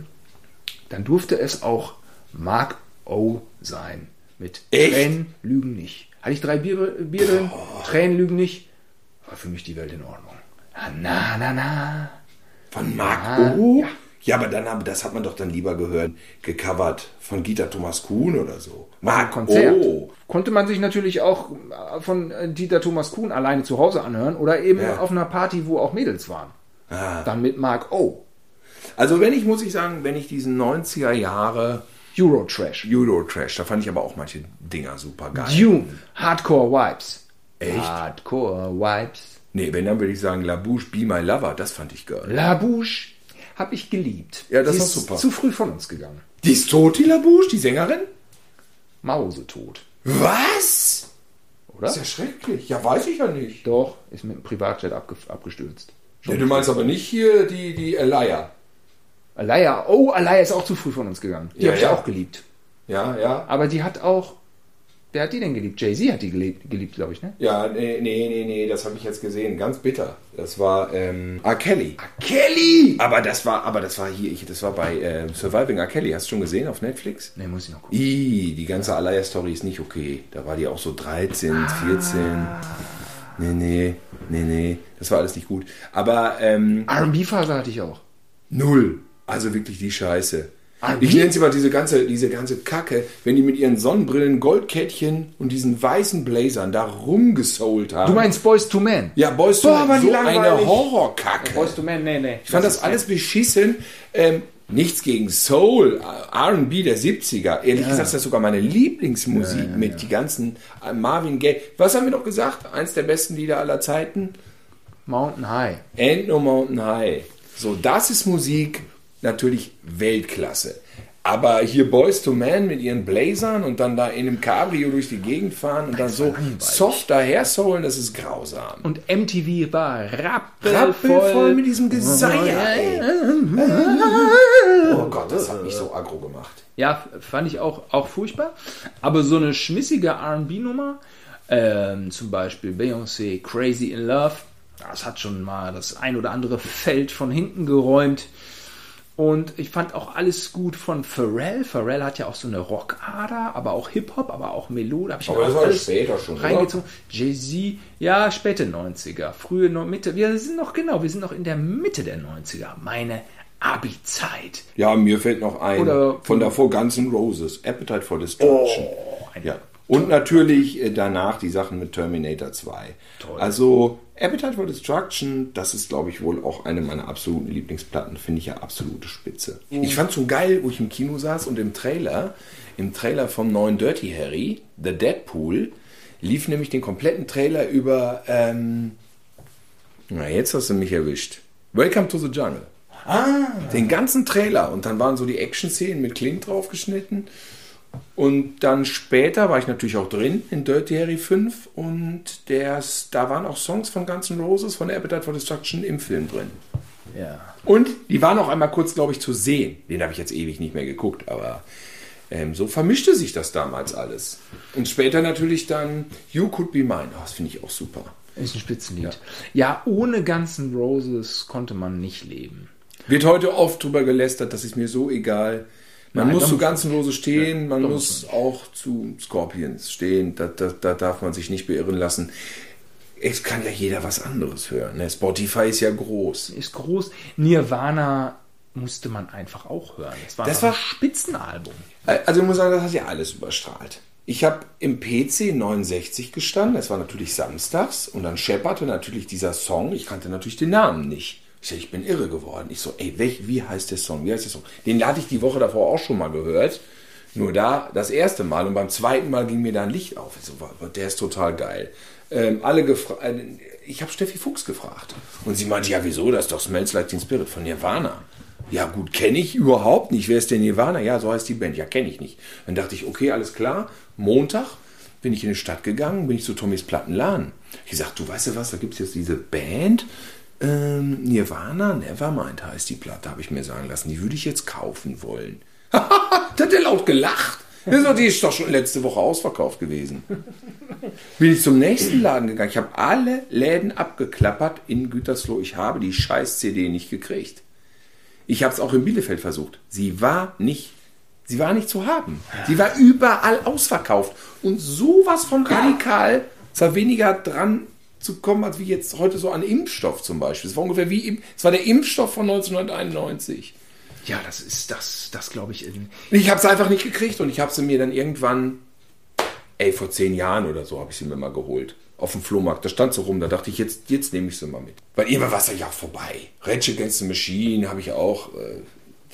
dann durfte es auch Mark O sein. Mit Echt? Tränen lügen nicht. Hatte ich drei Bier, Bier drin, oh. Tränen lügen nicht, war für mich die Welt in Ordnung. Na, na, na. Von Mark ja, O? Ja. ja, aber dann das hat man doch dann lieber gehört, gecovert von Gita Thomas Kuhn oder so. Mark Konzert. O. Konnte man sich natürlich auch von Dieter Thomas Kuhn alleine zu Hause anhören oder eben ja. auf einer Party, wo auch Mädels waren. Ah. Dann mit Mark O. Also wenn ich, muss ich sagen, wenn ich diesen 90er Jahre Eurotrash. Eurotrash, da fand ich aber auch manche Dinger super geil. Dune, Hardcore Vibes. Echt? Hardcore Vibes. Nee, wenn dann würde ich sagen La Bouche, Be My Lover. Das fand ich geil. La Bouche habe ich geliebt. Ja, das Die war ist super. zu früh von uns gegangen. Die ist tot, die La Bouche, die Sängerin? Mausetot. Was? Oder? Das ist ja schrecklich. Ja, weiß ich ja nicht. Doch, ist mit dem Privatjet abge abgestürzt. Ja, du meinst aber nicht hier die, die Elia. Alaya, oh, Alaya ist auch zu früh von uns gegangen. Die Ja, habe ich ja. auch geliebt. Ja, ja. Aber die hat auch. Wer hat die denn geliebt? Jay-Z hat die geliebt, geliebt glaube ich, ne? Ja, nee, nee, nee, nee, das habe ich jetzt gesehen. Ganz bitter. Das war ähm, R. Kelly. Kelly! Aber das war, aber das war hier, ich, das war bei ähm, Surviving R. Kelly. Hast du schon gesehen auf Netflix? Ne, muss ich noch gucken. Ih, die ganze Alaya-Story ist nicht okay. Da war die auch so 13, 14. Nee, nee, nee, nee. Das war alles nicht gut. Aber ähm, RB-Phase hatte ich auch. null. Also wirklich die Scheiße. R&B? Ich nenne sie mal diese ganze, diese ganze Kacke, wenn die mit ihren Sonnenbrillen, Goldkettchen und diesen weißen Blazern da rumgesoult haben. Du meinst Boys to Men? ja, Boys to Boah, Men, waren die so langweilig. eine Horrorkacke. Boys to Men, nee, nee. Ich fand das alles beschissen. Ähm, nichts gegen Soul, R&B der 70er. Ehrlich gesagt ist das sogar meine Lieblingsmusik mit die ganzen äh, Marvin Gaye. Was haben wir noch gesagt? Eins der besten Lieder aller Zeiten? Mountain High. Ain't No Mountain High. So, das ist Musik natürlich Weltklasse. Aber hier Boys to Men mit ihren Blazern und dann da in einem Cabrio durch die Gegend fahren und dann so soft daher soulen, das ist grausam. Und MTV war rappelvoll. Rappelvoll mit diesem Geseier, ey. Oh Gott, das hat mich so aggro gemacht. Ja, fand ich auch, auch furchtbar. Aber so eine schmissige RB-Nummer, ähm, zum Beispiel Beyoncé Crazy in Love, das hat schon mal das ein oder andere Feld von hinten geräumt. Und ich fand auch alles gut von Pharrell. Pharrell hat ja auch so eine Rockader, aber auch Hip-Hop, aber auch Melode. Hab ich Aber das war alles später schon, reingezogen. Jay-Z, ja, späte 90er, frühe Mitte. Wir sind noch genau, wir sind noch in der Mitte der 90er. Meine Abi-Zeit. Ja, mir fällt noch ein, Oder- von davor Guns N' Roses, Appetite for Destruction. ein- ja. Und natürlich äh, danach die Sachen mit Terminator 2. Also Appetite for Destruction, das ist, glaube ich, wohl auch eine meiner absoluten Lieblingsplatten. Finde ich ja absolute Spitze. Ich fand so geil, wo ich im Kino saß und im Trailer, im Trailer vom neuen Dirty Harry, The Deadpool, lief nämlich den kompletten Trailer über, ähm, na jetzt hast du mich erwischt. Welcome to the Jungle. Den ganzen Trailer und dann waren so die Action-Szenen mit Clint draufgeschnitten. Und dann später war ich natürlich auch drin in Dirty Harry 5 und der, da waren auch Songs von Guns N' Roses von Appetite for Destruction im Film drin. Ja. Und die waren auch einmal kurz, glaube ich, zu sehen. Den habe ich jetzt ewig nicht mehr geguckt, aber ähm, so vermischte sich das damals alles. Und später natürlich dann You Could Be Mine. Oh, das finde ich auch super. Ist ein Spitzenlied. Ja. ohne Guns N' Roses konnte man nicht leben. Wird heute oft drüber gelästert, das ist mir so egal. Man Nein, muss zu muss- ganzen Lose stehen, man da muss auch zu Scorpions stehen. Da, da, da darf man sich nicht beirren lassen. Es kann ja jeder was anderes hören. Ne? Spotify ist ja groß. Ist groß. Nirvana musste man einfach auch hören. Das war, Das war- ein Spitzenalbum. Also ich muss sagen, das hat ja alles überstrahlt. Ich habe im PC 69 gestanden, es war natürlich samstags und dann schepperte natürlich dieser Song, ich kannte natürlich den Namen nicht. Ich, sag, ich bin irre geworden. Ich so, ey, welch, wie heißt der Song? Wie heißt der Song? Den hatte ich die Woche davor auch schon mal gehört. Nur da das erste Mal und beim zweiten Mal ging mir da ein Licht auf. Ich so, der ist total geil. Ähm, alle gefragt, ich habe Steffi Fuchs gefragt und sie meinte, ja wieso, das ist doch Smells Like Teen Spirit von Nirvana. Ja gut, kenne ich überhaupt nicht. Wer ist denn Nirvana? Ja, so heißt die Band. Ja, kenne ich nicht. Dann dachte ich, okay, alles klar. Montag bin ich in die Stadt gegangen, bin ich zu Tommys Plattenladen. Ich gesagt, du weißt du was, da gibt es jetzt diese Band, ähm, Nirvana, Nevermind heißt die Platte, habe ich mir sagen lassen. Die würde ich jetzt kaufen wollen. da hat der laut gelacht. Die ist doch schon letzte Woche ausverkauft gewesen. Bin ich zum nächsten Laden gegangen. Ich habe alle Läden abgeklappert in Gütersloh. Ich habe die scheiß CD nicht gekriegt. Ich habe es auch in Bielefeld versucht. Sie war nicht, sie war nicht zu haben. Sie war überall ausverkauft. Und sowas von radikal, es war weniger dran zu kommen, als wie jetzt heute so an Impfstoff zum Beispiel. Es war ungefähr wie, es war der Impfstoff von 1991. Ja, das ist das, das glaube ich, Ich habe es einfach nicht gekriegt und ich habe sie mir dann irgendwann, ey, vor zehn Jahren oder so habe ich sie mir mal geholt. Auf dem Flohmarkt. Da stand sie rum. Da dachte ich, jetzt, jetzt nehme ich sie mal mit. Weil irgendwann war es ja vorbei. Rage Against the Machine habe ich auch. Äh,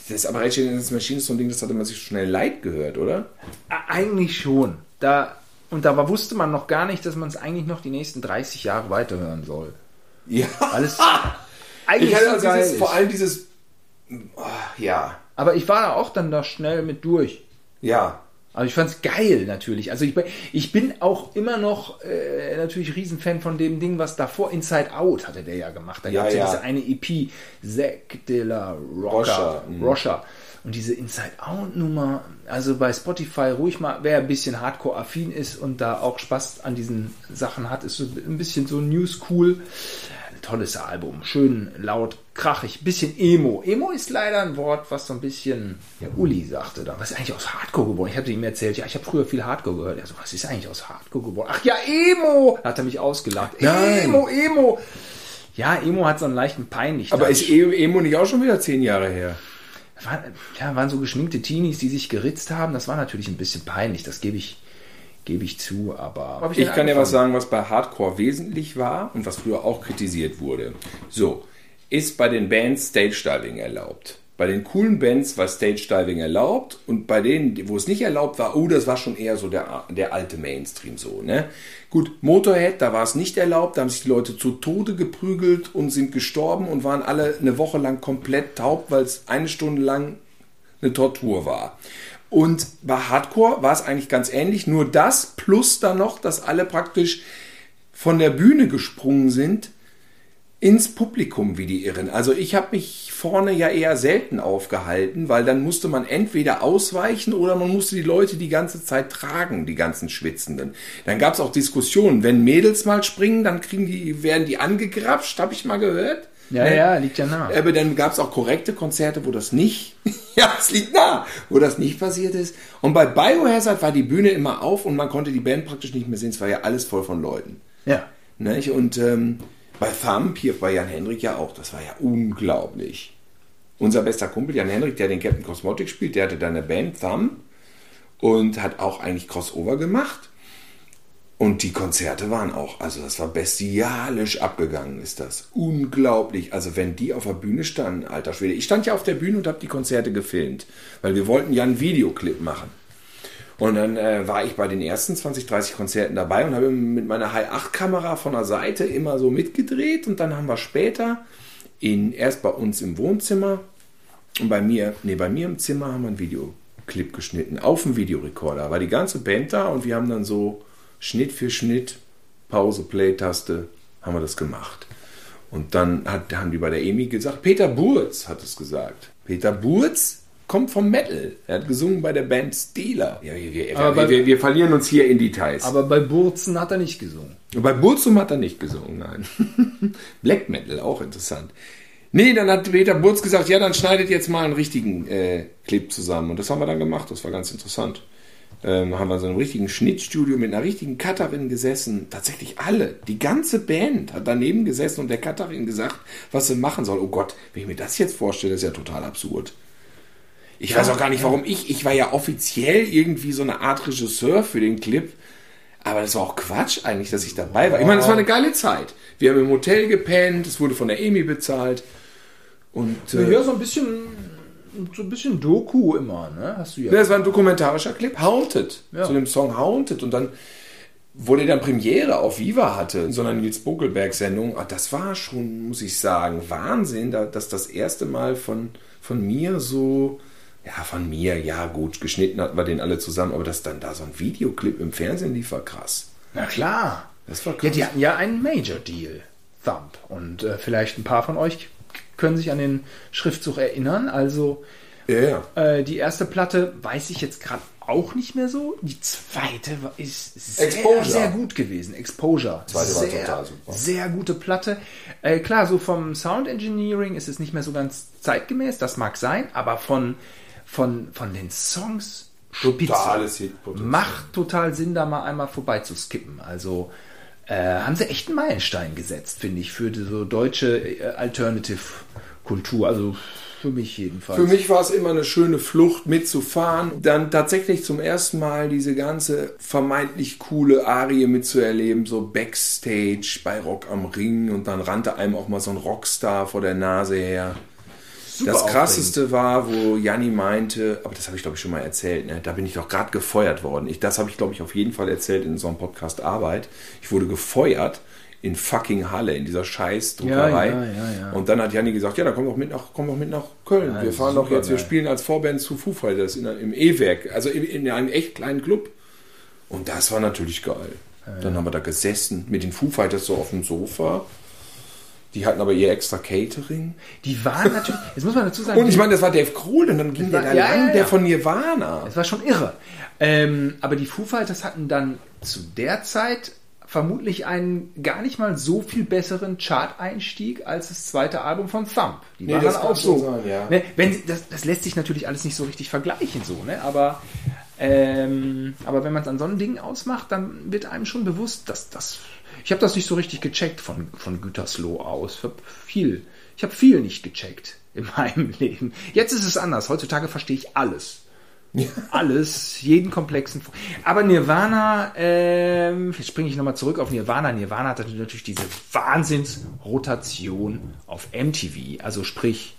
das, aber Rage Against the Machine ist so ein Ding, das hatte man sich schnell leid gehört, oder? Ä- Eigentlich schon. Da Und da war, wusste man noch gar nicht, dass man es eigentlich noch die nächsten 30 Jahre weiterhören soll. Ja. Alles Ich hatte also geil dieses, vor allem dieses. ah, Ja. Aber ich war da auch dann da schnell mit durch. Ja. Also ich fand's geil natürlich. Also ich, bin- ich bin auch immer noch äh, natürlich Riesenfan von dem Ding, was davor Inside Out hatte der ja gemacht. Da Ja, gab's ja, ja. diese eine EP, Zack de la Rocha. Rocha, mhm. Und diese Inside Out Nummer, also bei Spotify ruhig mal, wer ein bisschen Hardcore-affin ist und da auch Spaß an diesen Sachen hat, ist so ein bisschen so New School. Tolles Album, schön laut, krachig, bisschen Emo. Emo ist leider ein Wort, was so ein bisschen, der Uli sagte da, was ist eigentlich aus Hardcore geworden? Ich habe ihm erzählt, ja, ich habe früher viel Hardcore gehört. Er so, was ist eigentlich aus Hardcore geworden? Ach ja, Emo! Da hat er mich ausgelacht. Nein. Emo, Emo! Ja, Emo hat so einen leichten peinlich. Aber ist E- Emo nicht auch schon wieder zehn Jahre her? Waren, ja, waren so geschminkte Teenies, die sich geritzt haben. Das war natürlich ein bisschen peinlich, das gebe ich, gebe ich zu, aber. Ich denn kann ja was sagen, was bei Hardcore wesentlich war und was früher auch kritisiert wurde. So, ist bei den Bands Stage Diving erlaubt. Bei den coolen Bands war Stage Diving erlaubt und bei denen, wo es nicht erlaubt war, oh, das war schon eher so der, der alte Mainstream so, ne? Gut, Motorhead, da war es nicht erlaubt, da haben sich die Leute zu Tode geprügelt und sind gestorben und waren alle eine Woche lang komplett taub, weil es eine Stunde lang eine Tortur war. Und bei Hardcore war es eigentlich ganz ähnlich, nur das plus dann noch, dass alle praktisch von der Bühne gesprungen sind ins Publikum wie die Irren. Also ich habe mich vorne ja eher selten aufgehalten, weil dann musste man entweder ausweichen oder man musste die Leute die ganze Zeit tragen, die ganzen Schwitzenden. Dann gab es auch Diskussionen, wenn Mädels mal springen, dann kriegen die, werden die angegrapscht, habe ich mal gehört. Ja, Ne? ja, liegt ja nah. Aber dann gab es auch korrekte Konzerte, wo das nicht, ja, es liegt nah, wo das nicht passiert ist. Und bei Biohazard war die Bühne immer auf und man konnte die Band praktisch nicht mehr sehen. Es war ja alles voll von Leuten. Ja. Nicht? Und ähm, bei Thumb, hier bei Jan Hendrik ja auch, das war ja unglaublich. Unser bester Kumpel Jan Hendrik, der den Captain Cosmotic spielt, der hatte da eine Band, Thumb, und hat auch eigentlich Crossover gemacht. Und die Konzerte waren auch, also das war bestialisch abgegangen, ist das. Unglaublich. Also wenn die auf der Bühne standen, alter Schwede. Ich stand ja auf der Bühne und habe die Konzerte gefilmt, weil wir wollten ja einen Videoclip machen. Und dann äh, war ich bei den ersten 20, 30 Konzerten dabei und habe mit meiner High-8-Kamera von der Seite immer so mitgedreht. Und dann haben wir später in, erst bei uns im Wohnzimmer und bei mir, nee, bei mir im Zimmer haben wir einen Videoclip geschnitten auf dem Videorekorder. War die ganze Band da und wir haben dann so Schnitt für Schnitt, Pause, Play-Taste, haben wir das gemacht. Und dann hat, haben die bei der EMI gesagt, Peter Burz hat es gesagt. Peter Burz kommt vom Metal. Er hat gesungen bei der Band Steeler. Ja, wir, wir, Aber bei- wir, wir verlieren uns hier in Details. Aber bei Burzen hat er nicht gesungen. Bei Burzum hat er nicht gesungen, nein. Black Metal, auch interessant. Nee, dann hat Peter Burz gesagt, ja, dann schneidet jetzt mal einen richtigen äh, Clip zusammen. Und das haben wir dann gemacht, das war ganz interessant. Ähm, haben wir so in einem richtigen Schnittstudio mit einer richtigen Cutterin gesessen. Tatsächlich alle, die ganze Band hat daneben gesessen und der Cutterin gesagt, was sie machen soll. Oh Gott, wenn ich mir das jetzt vorstelle, ist ja total absurd. Ich weiß auch gar nicht, warum ich, ich war ja offiziell irgendwie so eine Art Regisseur für den Clip. Aber das war auch Quatsch eigentlich, dass ich dabei war. Ich meine, es war eine geile Zeit. Wir haben im Hotel gepennt, es wurde von der EMI bezahlt. Und äh, Ja, so ein bisschen, so ein bisschen Doku immer, ne? Hast du ja. ja, das war ein dokumentarischer Clip, Haunted, Ja. zu dem Song Haunted. Und dann, wo der dann Premiere auf Viva hatte, in so einer Nils Bokelberg-Sendung, ah, das war schon, muss ich sagen, Wahnsinn, da- dass das erste Mal von, von mir so, ja, von mir, ja gut, geschnitten hatten wir den alle zusammen, aber dass dann da so ein Videoclip im Fernsehen lief, war krass. Na klar. Das war Ja, krass. die hatten ja einen Major Deal, Thumb. Und äh, vielleicht ein paar von euch können sich an den Schriftzug erinnern. Also ja, ja. äh, die erste Platte weiß ich jetzt gerade auch nicht mehr so. Die zweite war- ist sehr, Exposure. sehr gut gewesen. Exposure. Zweite war sehr, total super. Sehr gute Platte. Äh, klar, so vom Sound Engineering ist es nicht mehr so ganz zeitgemäß. Das mag sein, aber von, von, von den Songs. Totales Hitpotenzial. Macht total Sinn, da mal einmal vorbei zu skippen. Also äh, haben sie echt einen Meilenstein gesetzt, finde ich, für die so deutsche äh, Alternative-Kultur. Also für mich jedenfalls. Für mich war es immer eine schöne Flucht mitzufahren, dann tatsächlich zum ersten Mal diese ganze vermeintlich coole Arie mitzuerleben, so Backstage bei Rock am Ring und dann rannte einem auch mal so ein Rockstar vor der Nase her. Super Das krasseste war, wo Janni meinte, aber das habe ich glaube ich schon mal erzählt, ne? da bin ich doch gerade gefeuert worden. Ich, das habe ich glaube ich auf jeden Fall erzählt in so einem Podcast Arbeit. Ich wurde gefeuert in fucking Halle, in dieser scheiß Druckerei. Ja, ja, ja. Und dann hat Janni gesagt, ja, dann komm doch mit nach, komm doch mit nach Köln. Wir fahren super doch jetzt, wir geil. spielen als Vorband zu Foo Fighters in, im E-Werk, also in, in einem echt kleinen Club. Und das war natürlich geil. Dann haben wir da gesessen mit den Foo Fighters so auf dem Sofa. Die hatten aber ihr extra Catering. Die waren natürlich, jetzt muss man dazu sagen, Und ich meine, das war Dave Grohl und dann ging der da ja, lang, ja, ja. der von Nirvana. Es war schon irre. Ähm, aber die Foo Fighters hatten dann zu der Zeit vermutlich einen gar nicht mal so viel besseren Chart-Einstieg als das zweite Album von Thump. Die Nee, waren das auch so. sein, ja. Ne, wenn, das, das lässt sich natürlich alles nicht so richtig vergleichen, so, ne? Aber, ähm, aber wenn man es an so einem Ding ausmacht, dann wird einem schon bewusst, dass das. Ich habe das nicht so richtig gecheckt von, von Gütersloh aus. Ich habe viel, ich habe viel nicht gecheckt in meinem Leben. Jetzt ist es anders. Heutzutage verstehe ich alles. Alles, jeden komplexen. Aber Nirvana, ähm, jetzt springe ich nochmal zurück auf Nirvana. Nirvana hatte natürlich diese Wahnsinnsrotation auf MTV. Also sprich,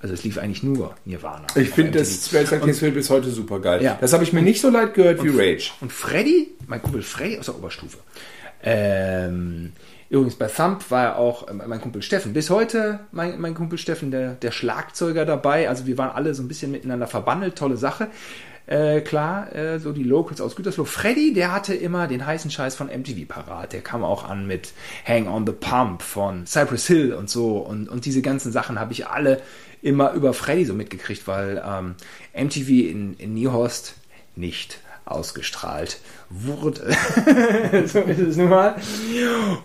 also es lief eigentlich nur Nirvana. Ich finde das Kingsfield bis heute super geil. Ja. Das habe ich mir nicht so leid gehört wie Rage. Und Freddy, mein Kumpel Freddy aus der Oberstufe. Ähm, übrigens bei Thump war ja auch ähm, mein Kumpel Steffen. Bis heute mein, mein Kumpel Steffen, der, der Schlagzeuger dabei. Also wir waren alle so ein bisschen miteinander verbandelt. Tolle Sache. Äh, klar, äh, so die Locals aus Gütersloh. Freddy, der hatte immer den heißen Scheiß von MTV parat. Der kam auch an mit Hang on the Pump von Cypress Hill und so. Und, und diese ganzen Sachen habe ich alle immer über Freddy so mitgekriegt, weil ähm, MTV in, in Niehorst nicht ausgestrahlt wurde. so ist es nun mal.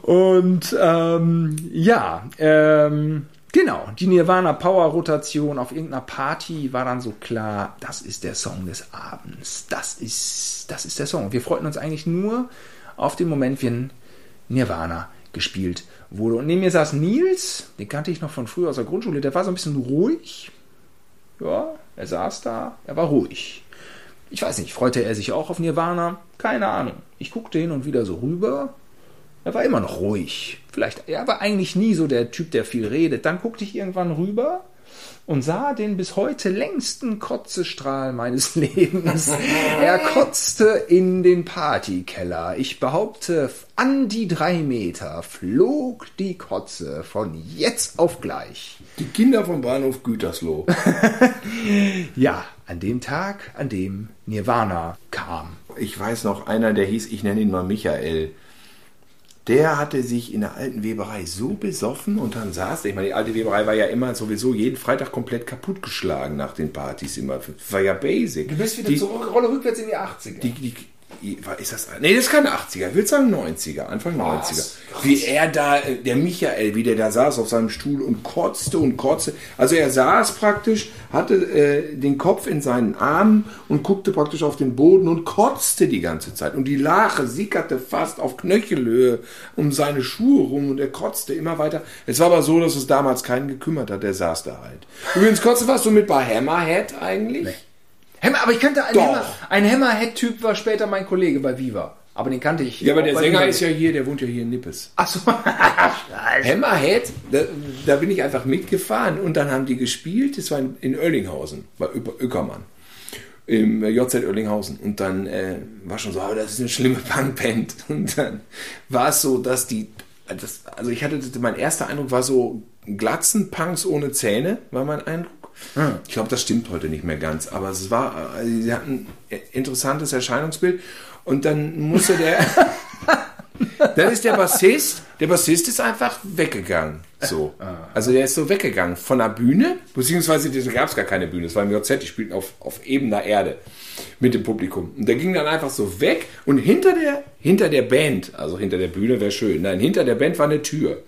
Und ähm, ja, ähm, genau, die Nirvana Power Rotation auf irgendeiner Party war dann so klar, das ist der Song des Abends. Das ist, das ist der Song. Wir freuten uns eigentlich nur auf den Moment, wenn Nirvana gespielt wurde. Und neben mir saß Nils, den kannte ich noch von früher aus der Grundschule, der war so ein bisschen ruhig. Ja, er saß da, er war ruhig. Ich weiß nicht, freute er sich auch auf Nirvana? Keine Ahnung. Ich guckte hin und wieder so rüber. Er war immer noch ruhig. Vielleicht, er war eigentlich nie so der Typ, der viel redet. Dann guckte ich irgendwann rüber und sah den bis heute längsten Kotzestrahl meines Lebens. er kotzte in den Partykeller. Ich behaupte, an die drei Meter flog die Kotze von jetzt auf gleich. Die Kinder vom Bahnhof Gütersloh. Ja, an dem Tag, an dem Nirvana kam. ich weiß noch, einer, der hieß, ich nenne ihn mal Michael. Der hatte sich in der alten Weberei so besoffen und dann saß, ich meine, die alte Weberei war ja immer sowieso jeden Freitag komplett kaputtgeschlagen nach den Partys immer. War ja basic. die, zurück, Rolle rückwärts in die 80er. die, die, ist das, nee, das ist kein 80er, ich würde sagen 90er, Anfang 90er. Wie er da, äh, der Michael, wie der da saß auf seinem Stuhl und kotzte und kotzte. Also er saß praktisch, hatte äh, den Kopf in seinen Armen und guckte praktisch auf den Boden und kotzte die ganze Zeit. Und die Lache sickerte fast auf Knöchelhöhe um seine Schuhe rum und er kotzte immer weiter. Es war aber so, dass es damals keinen gekümmert hat, der saß da halt. Übrigens, kotzte warst du mit bei Hammerhead eigentlich? Hammer, aber ich kannte einen Doch. Hammer. Ein Hammerhead-Typ war später mein Kollege bei Viva. Aber den kannte ich. Ja, aber der Sänger ist ja hier, der wohnt ja hier in Nippes. Achso. Hammerhead, da, da bin ich einfach mitgefahren und dann haben die gespielt, das war in, in Oerlinghausen, bei Öckermann, im JZ Oerlinghausen. Und dann äh, war schon so, aber das ist eine schlimme Punkband. Und dann war es so, dass die, das, also ich hatte, mein erster Eindruck war so Glatzen-Punks ohne Zähne, war mein Eindruck. Ich glaube, das stimmt heute nicht mehr ganz, aber es war, also sie hatten ein interessantes Erscheinungsbild und dann musste der, dann ist der Bassist, der Bassist ist einfach weggegangen. So. Also der ist so weggegangen von der Bühne, beziehungsweise da gab es gar keine Bühne, es war im JZ, die spielten auf, auf ebener Erde mit dem Publikum. Und der ging dann einfach so weg und hinter der, hinter der Band, also hinter der Bühne wäre schön, nein, hinter der Band war eine Tür.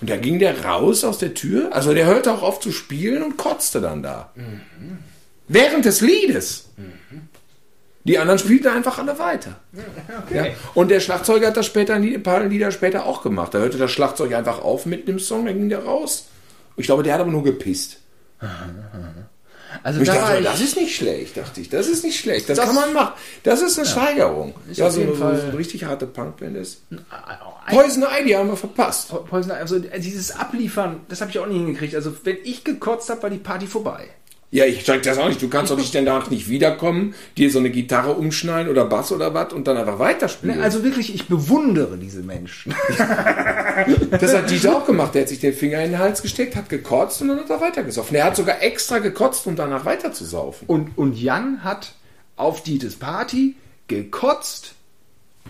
Und da ging der raus aus der Tür, also der hörte auch auf zu spielen und kotzte dann da. Während des Liedes. Die anderen spielten einfach alle weiter. Ja. Und der Schlagzeuger hat das später ein paar Lieder später auch gemacht. Da hörte das Schlagzeug einfach auf mit dem Song, dann ging der raus. Ich glaube, der hat aber nur gepisst. Also da dachte, ich, das ist nicht schlecht, dachte ich. Das ist nicht schlecht. Das, Das- kann man machen. Das ist eine Steigerung. Ist ja, auf so jeden so eine richtig harte Punkband ist. ein- Poison Ivy haben wir verpasst. Poison, also dieses Abliefern, das habe ich auch nie hingekriegt. Also wenn ich gekotzt habe, war die Party vorbei. Ja, ich check das auch nicht. Du kannst doch nicht danach nicht wiederkommen, dir so eine Gitarre umschneiden oder Bass oder was und dann einfach weiterspielen. Ne, Also wirklich, ich bewundere diese Menschen. das hat Dieter auch gemacht. Der hat sich den Finger in den Hals gesteckt, hat gekotzt und dann hat er weitergesoffen. Er hat sogar extra gekotzt, um danach weiterzusaufen. Und, und Jan hat auf Dietes Party gekotzt,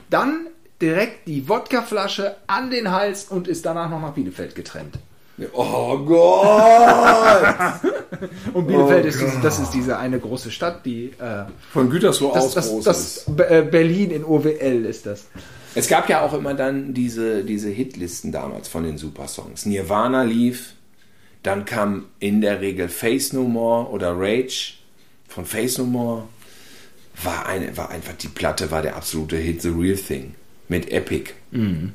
dann direkt die Wodkaflasche an den Hals und ist danach noch nach Bielefeld getrennt. Oh Gott! Und Bielefeld Oh ist, diese, das ist diese eine große Stadt, die äh, Von Gütersloh das, aus das, groß das, ist. Äh, Berlin in OWL ist das. Es gab ja auch immer dann diese, diese Hitlisten damals von den Supersongs. Nirvana lief, dann kam in der Regel Face No More oder Rage von Face No More. War, eine, war einfach, die Platte war der absolute Hit, The Real Thing mit Epic.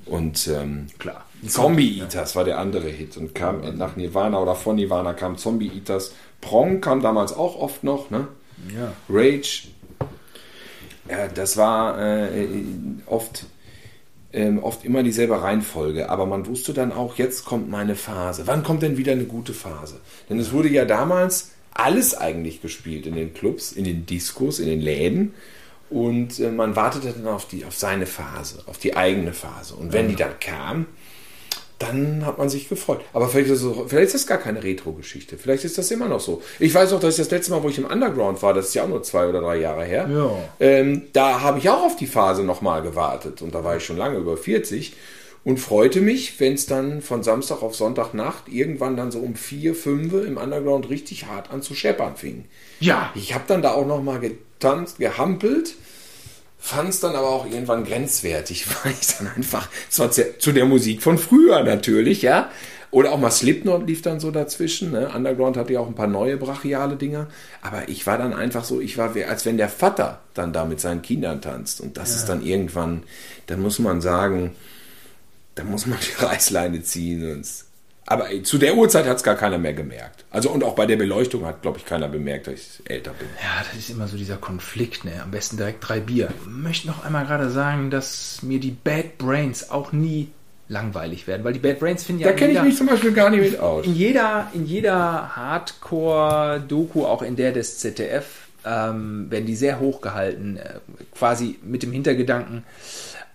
Und ähm, Klar. Zombie Eaters war der andere Hit und kam nach Nirvana oder von Nirvana kam Zombie Eaters. Prong kam damals auch oft noch, ne? Ja. Rage. Ja, das war äh, oft, ähm, oft immer dieselbe Reihenfolge, aber man wusste dann auch, jetzt kommt meine Phase. Wann kommt denn wieder eine gute Phase? Denn es wurde ja damals alles eigentlich gespielt in den Clubs, in den Diskos, in den Läden. Und äh, man wartete dann auf, die, auf seine Phase, auf die eigene Phase. Und wenn die dann kam, dann hat man sich gefreut. Aber vielleicht ist, es, vielleicht ist das gar keine Retro-Geschichte. Vielleicht ist das immer noch so. Ich weiß auch, dass ich das letzte Mal, wo ich im Underground war, das ist ja auch nur zwei oder drei Jahre her, Ja. ähm, da habe ich auch auf die Phase nochmal gewartet. Und da war ich schon lange über 40 und freute mich, wenn es dann von Samstag auf Sonntagnacht irgendwann dann so um vier, fünf im Underground richtig hart an zu scheppern fing. Ja. Ich habe dann da auch nochmal getanzt, gehampelt, fand es dann aber auch irgendwann grenzwertig, weil ich dann einfach, zwar zu der Musik von früher natürlich, ja, oder auch mal Slipknot lief dann so dazwischen, ne? Underground hatte ja auch ein paar neue brachiale Dinger, aber ich war dann einfach so, ich war wie, als wenn der Vater dann da mit seinen Kindern tanzt. Und das ist dann irgendwann, da muss man sagen, da muss man die Reißleine ziehen und aber zu der Uhrzeit hat es gar keiner mehr gemerkt. Also und auch bei der Beleuchtung hat, glaube ich, keiner bemerkt, dass ich älter bin. Ja, das ist immer so dieser Konflikt, ne? Am besten direkt drei Bier. Ich möchte noch einmal gerade sagen, dass mir die Bad Brains auch nie langweilig werden, weil die Bad Brains finden ja Da kenne ich mich zum Beispiel gar nicht mit aus. in jeder, in jeder Hardcore-Doku, auch in der des ZDF, ähm, werden die sehr hochgehalten, äh, quasi mit dem Hintergedanken,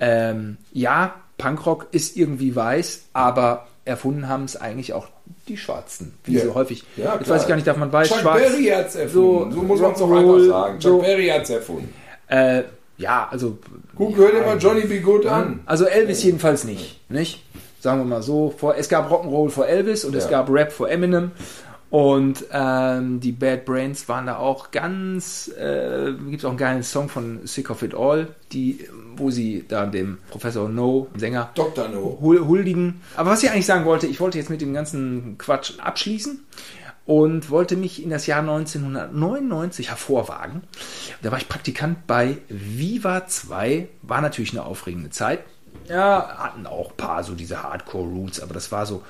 ähm, ja, Punkrock ist irgendwie weiß, aber erfunden haben es eigentlich auch die Schwarzen, wie Ja. so häufig. Ja, Jetzt weiß ich gar nicht, darf man weiß, Chuck schwarz. Berry hat es erfunden. So, muss man es doch einfach sagen. Chuck so, Berry hat es erfunden. äh, ja, also Guck, hör dir mal Johnny B. Good an. also Elvis jedenfalls nicht, nicht? Sagen wir mal so. Vor, es gab Rock'n'Roll vor Elvis und es Ja. gab Rap vor Eminem. Und ähm, die Bad Brains waren da auch ganz. Äh, Gibt es auch einen geilen Song von Sick of It All, die, wo sie da dem Professor No, dem Sänger, Dr. No. hul- huldigen. Aber was ich eigentlich sagen wollte, ich wollte jetzt mit dem ganzen Quatsch abschließen und wollte mich in das Jahr 1999 hervorwagen. Da war ich Praktikant bei Viva 2, war natürlich eine aufregende Zeit. Ja, hatten auch ein paar so diese Hardcore-Roots, aber das war so.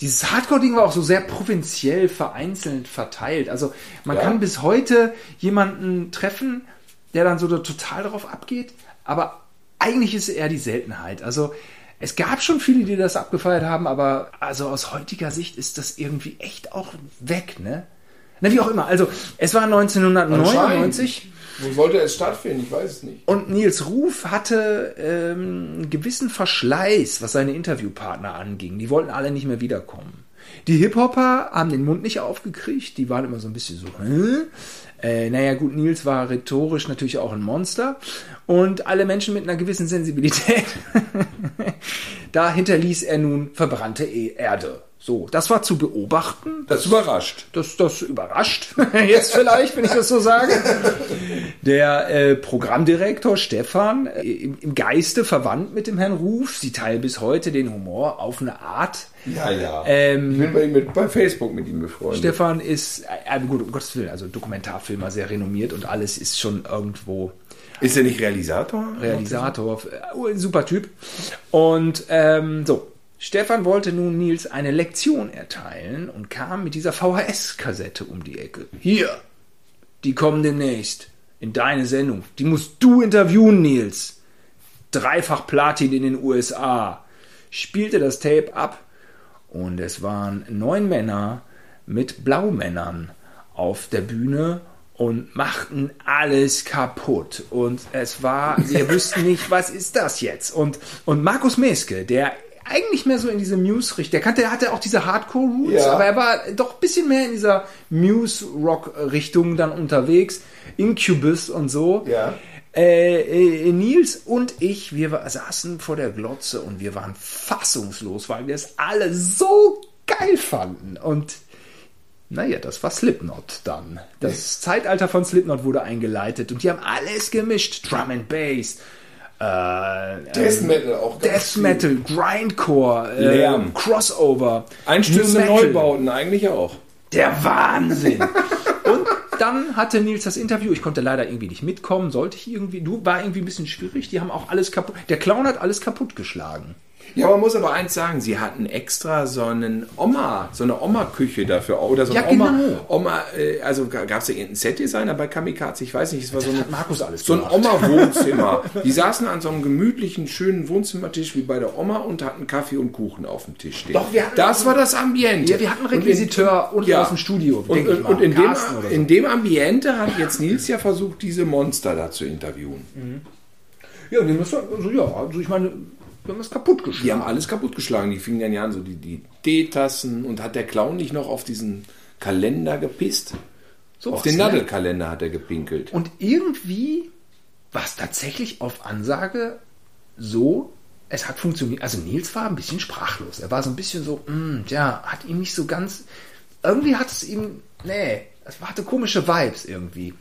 Dieses Hardcore-Ding war auch so sehr provinziell vereinzelt verteilt. Also man Ja. kann bis heute jemanden treffen, der dann so total darauf abgeht, aber eigentlich ist es eher die Seltenheit. Also es gab schon viele, die das abgefeiert haben, aber also aus heutiger Sicht ist das irgendwie echt auch weg, ne? Na, wie auch immer. Also es war 1999 Wo sollte es stattfinden? Ich weiß es nicht. und Nils Ruf hatte ähm, einen gewissen Verschleiß, was seine Interviewpartner anging. Die wollten alle nicht mehr wiederkommen. Die Hip-Hopper haben den Mund nicht aufgekriegt, die waren immer so ein bisschen so, Hä? Äh, naja gut, Nils war rhetorisch natürlich auch ein Monster und alle Menschen mit einer gewissen Sensibilität, da hinterließ er nun verbrannte E- Erde. So, das war zu beobachten. Das überrascht. Das, das überrascht jetzt vielleicht, wenn ich das so sage. Der äh, Programmdirektor Stefan, äh, im, im Geiste verwandt mit dem Herrn Ruf, sie teilen bis heute den Humor auf eine Art. Ja, ja. Ähm, ich bin bei, ihm mit, bei Facebook mit ihm befreundet. Stefan ist, äh, gut, um Gottes Willen, also Dokumentarfilmer sehr renommiert und alles ist schon irgendwo Ist er nicht Realisator? Realisator, äh, super Typ. Und ähm, so, Stefan wollte nun Nils eine Lektion erteilen und kam mit dieser VHS-Kassette um die Ecke. Hier, die kommen demnächst in deine Sendung. Die musst du interviewen, Nils. Dreifach Platin in den USA. Spielte das Tape ab und es waren neun Männer mit Blaumännern auf der Bühne und machten alles kaputt. Und es war, wir wüssten nicht, was ist das jetzt? Und, und Markus Meske, der eigentlich mehr so in diese Muse-Richtung, der kannte, hatte auch diese Hardcore-Roots, Ja. aber er war doch ein bisschen mehr in dieser Muse-Rock-Richtung dann unterwegs. Incubus und so. Ja. Äh, äh, Nils und ich, wir war, saßen vor der Glotze und wir waren fassungslos, weil wir es alle so geil fanden. Und naja, das war Slipknot dann. Das Zeitalter von Slipknot wurde eingeleitet und die haben alles gemischt. Drum and Bass, äh, Death Metal auch. Death viel. Metal, Grindcore, äh, Lärm. Crossover, Einstürze New Metal. Neubauten eigentlich auch. Der Wahnsinn. Und dann hatte Nils das Interview. Ich konnte leider irgendwie nicht mitkommen. Sollte ich irgendwie. Du war irgendwie ein bisschen schwierig. Die haben auch alles kaputt. Der Clown hat alles kaputt geschlagen. Ja, man muss aber eins sagen, sie hatten extra so einen Oma, so eine Oma-Küche dafür, oder so Ja, ein Oma, genau. Oma, äh, also gab es da irgendeinen Set-Designer bei Kamikaze? Ich weiß nicht, es war so, Das eine, hat Markus alles so ein. Oma-Wohnzimmer. Die saßen an so einem gemütlichen, schönen Wohnzimmertisch wie bei der Oma und hatten Kaffee und Kuchen auf dem Tisch stehen. Doch, wir hatten- das war das Ambiente. Ja, wir hatten Requisiteur unten aus dem Studio, Und, und, und in, dem, so. in dem Ambiente hat jetzt Nils ja versucht, diese Monster da zu interviewen. Ja, die müssen, also, ja, also ich meine, wir haben es kaputt Die geschlagen. haben alles kaputtgeschlagen. Die fingen dann ja an, so die, die D-Tassen und hat der Clown nicht noch auf diesen Kalender gepisst? So auf den Nadelkalender hat er gepinkelt. Und irgendwie war es tatsächlich auf Ansage so, es hat funktioniert. Also Nils war ein bisschen sprachlos. Er war so ein bisschen so, mm, ja, hat ihm nicht so ganz. Irgendwie hat es ihm, nee, es hatte komische Vibes irgendwie.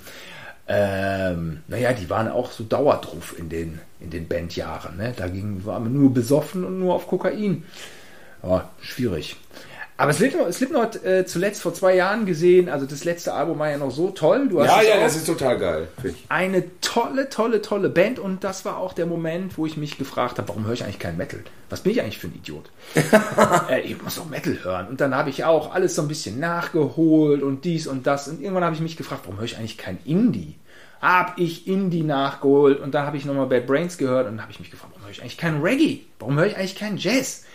Ähm, naja, die waren auch so Dauerdruff in den, in den Bandjahren. Ne? Da ging, war man nur besoffen und nur auf Kokain. Ja, schwierig. Aber Slipknot, Slipknot äh, zuletzt vor zwei Jahren gesehen, also das letzte Album war ja noch so toll. Du hast Ja, ja, das ist total geil. eine tolle, tolle, tolle Band und das war auch der Moment, wo ich mich gefragt habe, warum höre ich eigentlich kein Metal? Was bin ich eigentlich für ein Idiot? äh, ich muss doch Metal hören. Und dann habe ich auch alles so ein bisschen nachgeholt und dies und das. Und irgendwann habe ich mich gefragt, warum höre ich eigentlich kein Indie? Hab ich Indie nachgeholt und da habe ich nochmal Bad Brains gehört und dann habe ich mich gefragt, warum höre ich eigentlich kein Reggae? Warum höre ich eigentlich keinen Jazz?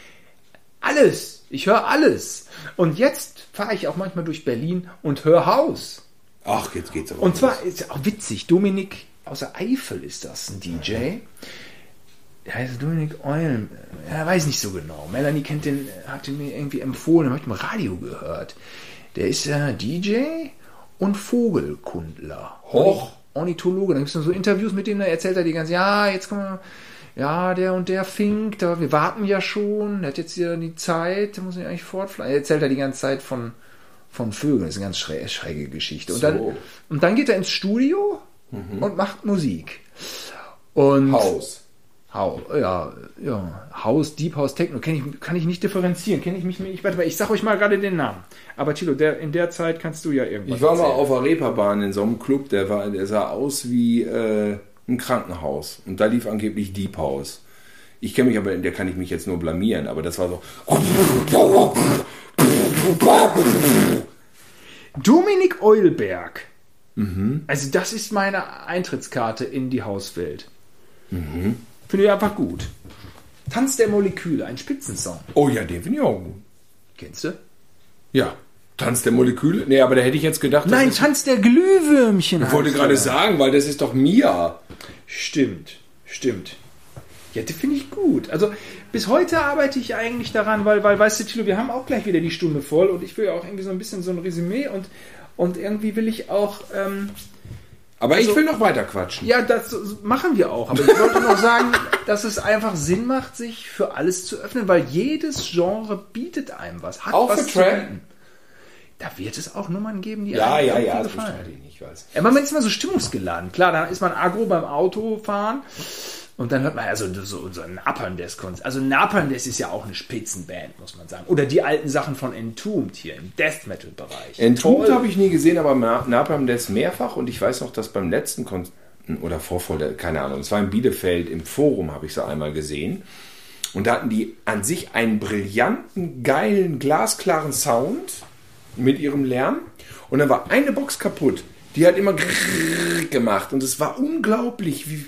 Alles. Ich höre alles. Und jetzt fahre ich auch manchmal durch Berlin und höre Haus. Ach, jetzt geht's aber. Und los. zwar ist ja auch witzig, Dominik aus der Eifel ist das, ein DJ. Der heißt Dominik Eulen. Er weiß nicht so genau. Melanie kennt den, hat ihn mir irgendwie empfohlen, habe ich im Radio gehört. Der ist ja DJ und Vogelkundler. Hoch. Ornithologe. Dann gibt es so Interviews mit dem, da erzählt er die ganze, ja, jetzt kommen wir, ja, der und der Fink, da, wir warten ja schon, der hat jetzt hier die Zeit, der muss ja eigentlich fortfliegen. Erzählt er die ganze Zeit von, von Vögeln, das ist eine ganz schräge, schräge Geschichte. Und, So. dann, und dann geht er ins Studio und macht Musik. Und Haus. Hau, ja, ja, House, Deep House, Techno, kenn ich, kann ich nicht differenzieren, kenne ich mich nicht weiter. Ich sag euch mal gerade den Namen. Aber Tilo, der, in der Zeit kannst du ja irgendwas Ich war mal erzählen. auf der Reeperbahn in so einem Club, der, war, der sah aus wie äh, ein Krankenhaus. Und da lief angeblich Deep House. Ich kenne mich aber, der kann ich mich jetzt nur blamieren, aber das war so. Dominik Eulberg. Mhm. Also das ist meine Eintrittskarte in die Hauswelt. Mhm. Finde ich einfach gut. Tanz der Moleküle, ein Spitzensong. Oh ja, den finde ich auch gut. Kennst du? Ja. Tanz der Moleküle? Nee, aber da hätte ich jetzt gedacht, Nein, Tanz der Glühwürmchen. ich wollte gerade sagen, weil das ist doch Mia. Stimmt, stimmt. Ja, die finde ich gut. Also bis heute arbeite ich eigentlich daran, weil, weil, weißt du, Tilo, wir haben auch gleich wieder die Stunde voll und ich will ja auch irgendwie so ein bisschen so ein Resümee und, und irgendwie will ich auch, ähm, Aber ich Also- will noch weiter quatschen. ja, das machen wir auch. Aber ich wollte noch sagen, dass es einfach Sinn macht, sich für alles zu öffnen, weil jedes Genre bietet einem was. Hat Auch was für bieten. Da wird es auch Nummern geben, die Ja, einem ja, ja, das gefallen. ich nicht, ich weiß. Ja, man ist immer so stimmungsgeladen. Klar, dann ist man agro beim Autofahren und dann hört man also so, so ein Napalm-Death. Also Napalm-Death ist ja auch eine Spitzenband, muss man sagen. Oder die alten Sachen von Entombed hier im Death Metal-Bereich. Entombed Toll. habe ich nie gesehen, aber Na- Napalm Death mehrfach und ich weiß noch, dass beim letzten Kon oder Vorvoll, keine Ahnung, es war in Bielefeld im Forum, habe ich sie einmal gesehen. Und da hatten die an sich einen brillanten, geilen, glasklaren Sound mit ihrem Lärm. Und dann war eine Box kaputt. Die hat immer gemacht. Und es war unglaublich, wie,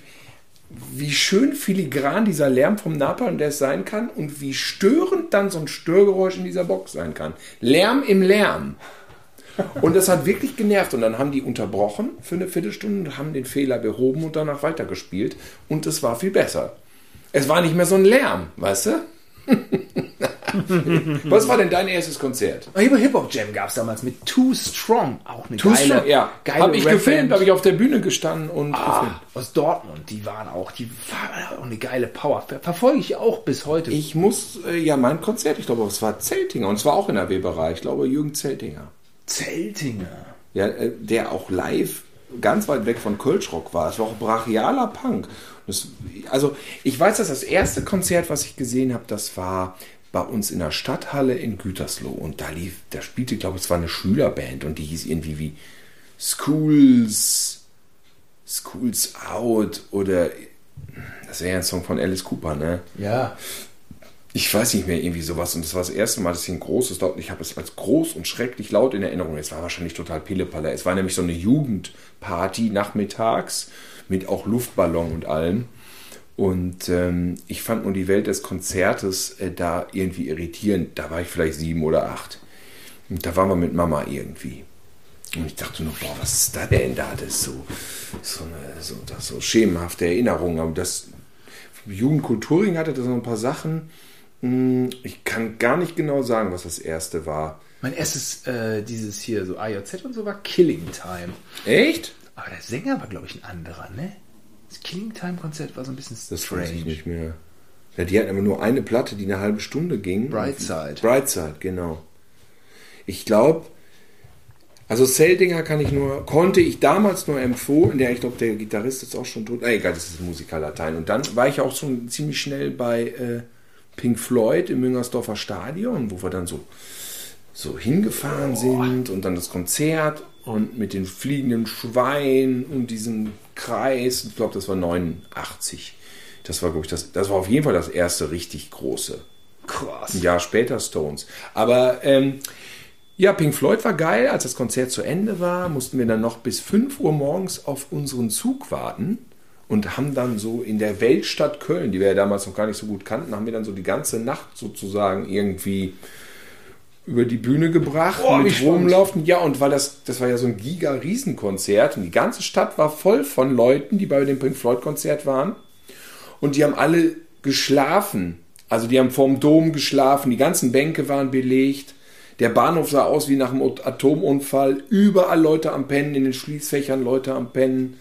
wie schön filigran dieser Lärm vom Napalm Death sein kann und wie störend dann so ein Störgeräusch in dieser Box sein kann. Lärm im Lärm. Und das hat wirklich genervt. Und dann haben die unterbrochen für eine Viertelstunde und haben den Fehler behoben und danach weitergespielt. Und es war viel besser. Es war nicht mehr so ein Lärm, weißt du? Was war denn dein erstes Konzert? Über Hip Hop Jam gab es damals mit Too Strong. Auch eine Too geile, Strong, ja. geile Habe ich Rap-Band. gefilmt, habe ich auf der Bühne gestanden und Ah, gefilmt. aus Dortmund, die waren auch, die waren auch eine geile Power. Ver verfolge ich auch bis heute. Ich muss, äh, ja, mein Konzert, ich glaube, es war Zeltinger und es war auch in der Weberei. Ich glaube, Jürgen Zeltinger. Zeltinger. Ja, äh, der auch live ganz weit weg von Kölschrock war. Es war auch brachialer Punk. Das, also, ich weiß, dass das erste Konzert, was ich gesehen habe, das war bei uns in der Stadthalle in Gütersloh. Und da lief, da spielte, glaube ich, es war eine Schülerband und die hieß irgendwie wie Schools, Schools Out oder das wäre ja ein Song von Alice Cooper, ne? Ja. Ich weiß nicht mehr, irgendwie sowas. Und das war das erste Mal, dass ich ein großes laut. Ich habe es als groß und schrecklich laut in Erinnerung. Es war wahrscheinlich total Pillepalle. Es war nämlich so eine Jugendparty nachmittags mit auch Luftballon und allem. Und ähm, ich fand nur die Welt des Konzertes äh, da irgendwie irritierend. Da war ich vielleicht sieben oder acht. Und da waren wir mit Mama irgendwie. Und ich dachte nur, boah, was ist da denn da? Das ist so, so, eine, so, das so schemenhafte Erinnerungen. Aber das Jugendkulturing hatte da so ein paar Sachen. Hm, Ich kann gar nicht genau sagen, was das erste war. Mein erstes, äh, dieses hier, so AJZ und so, war Killing Time. Echt? Aber der Sänger war, glaube ich, ein anderer, ne? Das Killing Time Konzert war so ein bisschen Das weiß ich nicht mehr. Ja, die hatten aber nur eine Platte, die eine halbe Stunde ging. Brightside. Brightside, genau. Ich glaube, also Seldinger kann ich nur, konnte ich damals nur empfohlen, der, ich glaube, der Gitarrist ist auch schon tot. Ah, egal, das ist Musikerlatein. Und dann war ich auch schon ziemlich schnell bei äh, Pink Floyd im Müngersdorfer Stadion, wo wir dann so, so hingefahren sind und dann das Konzert und mit den fliegenden Schweinen und diesem Kreis. Ich glaube, das war 89. Das war, glaube ich, das, das war auf jeden Fall das erste richtig große. Krass. Ein Jahr später Stones. Aber ähm, ja, Pink Floyd war geil. Als das Konzert zu Ende war, mussten wir dann noch bis 5 Uhr morgens auf unseren Zug warten und haben dann so in der Weltstadt Köln, die wir ja damals noch gar nicht so gut kannten, haben wir dann so die ganze Nacht sozusagen irgendwie über die Bühne gebracht Oh, mit rumlaufen. Ja, und weil das, das war ja so ein Giga-Riesenkonzert und die ganze Stadt war voll von Leuten, die bei dem Pink Floyd-Konzert waren. Und die haben alle geschlafen. Also die haben vorm Dom geschlafen, die ganzen Bänke waren belegt. Der Bahnhof sah aus wie nach einem Atomunfall. Überall Leute am Pennen, in den Schließfächern Leute am Pennen.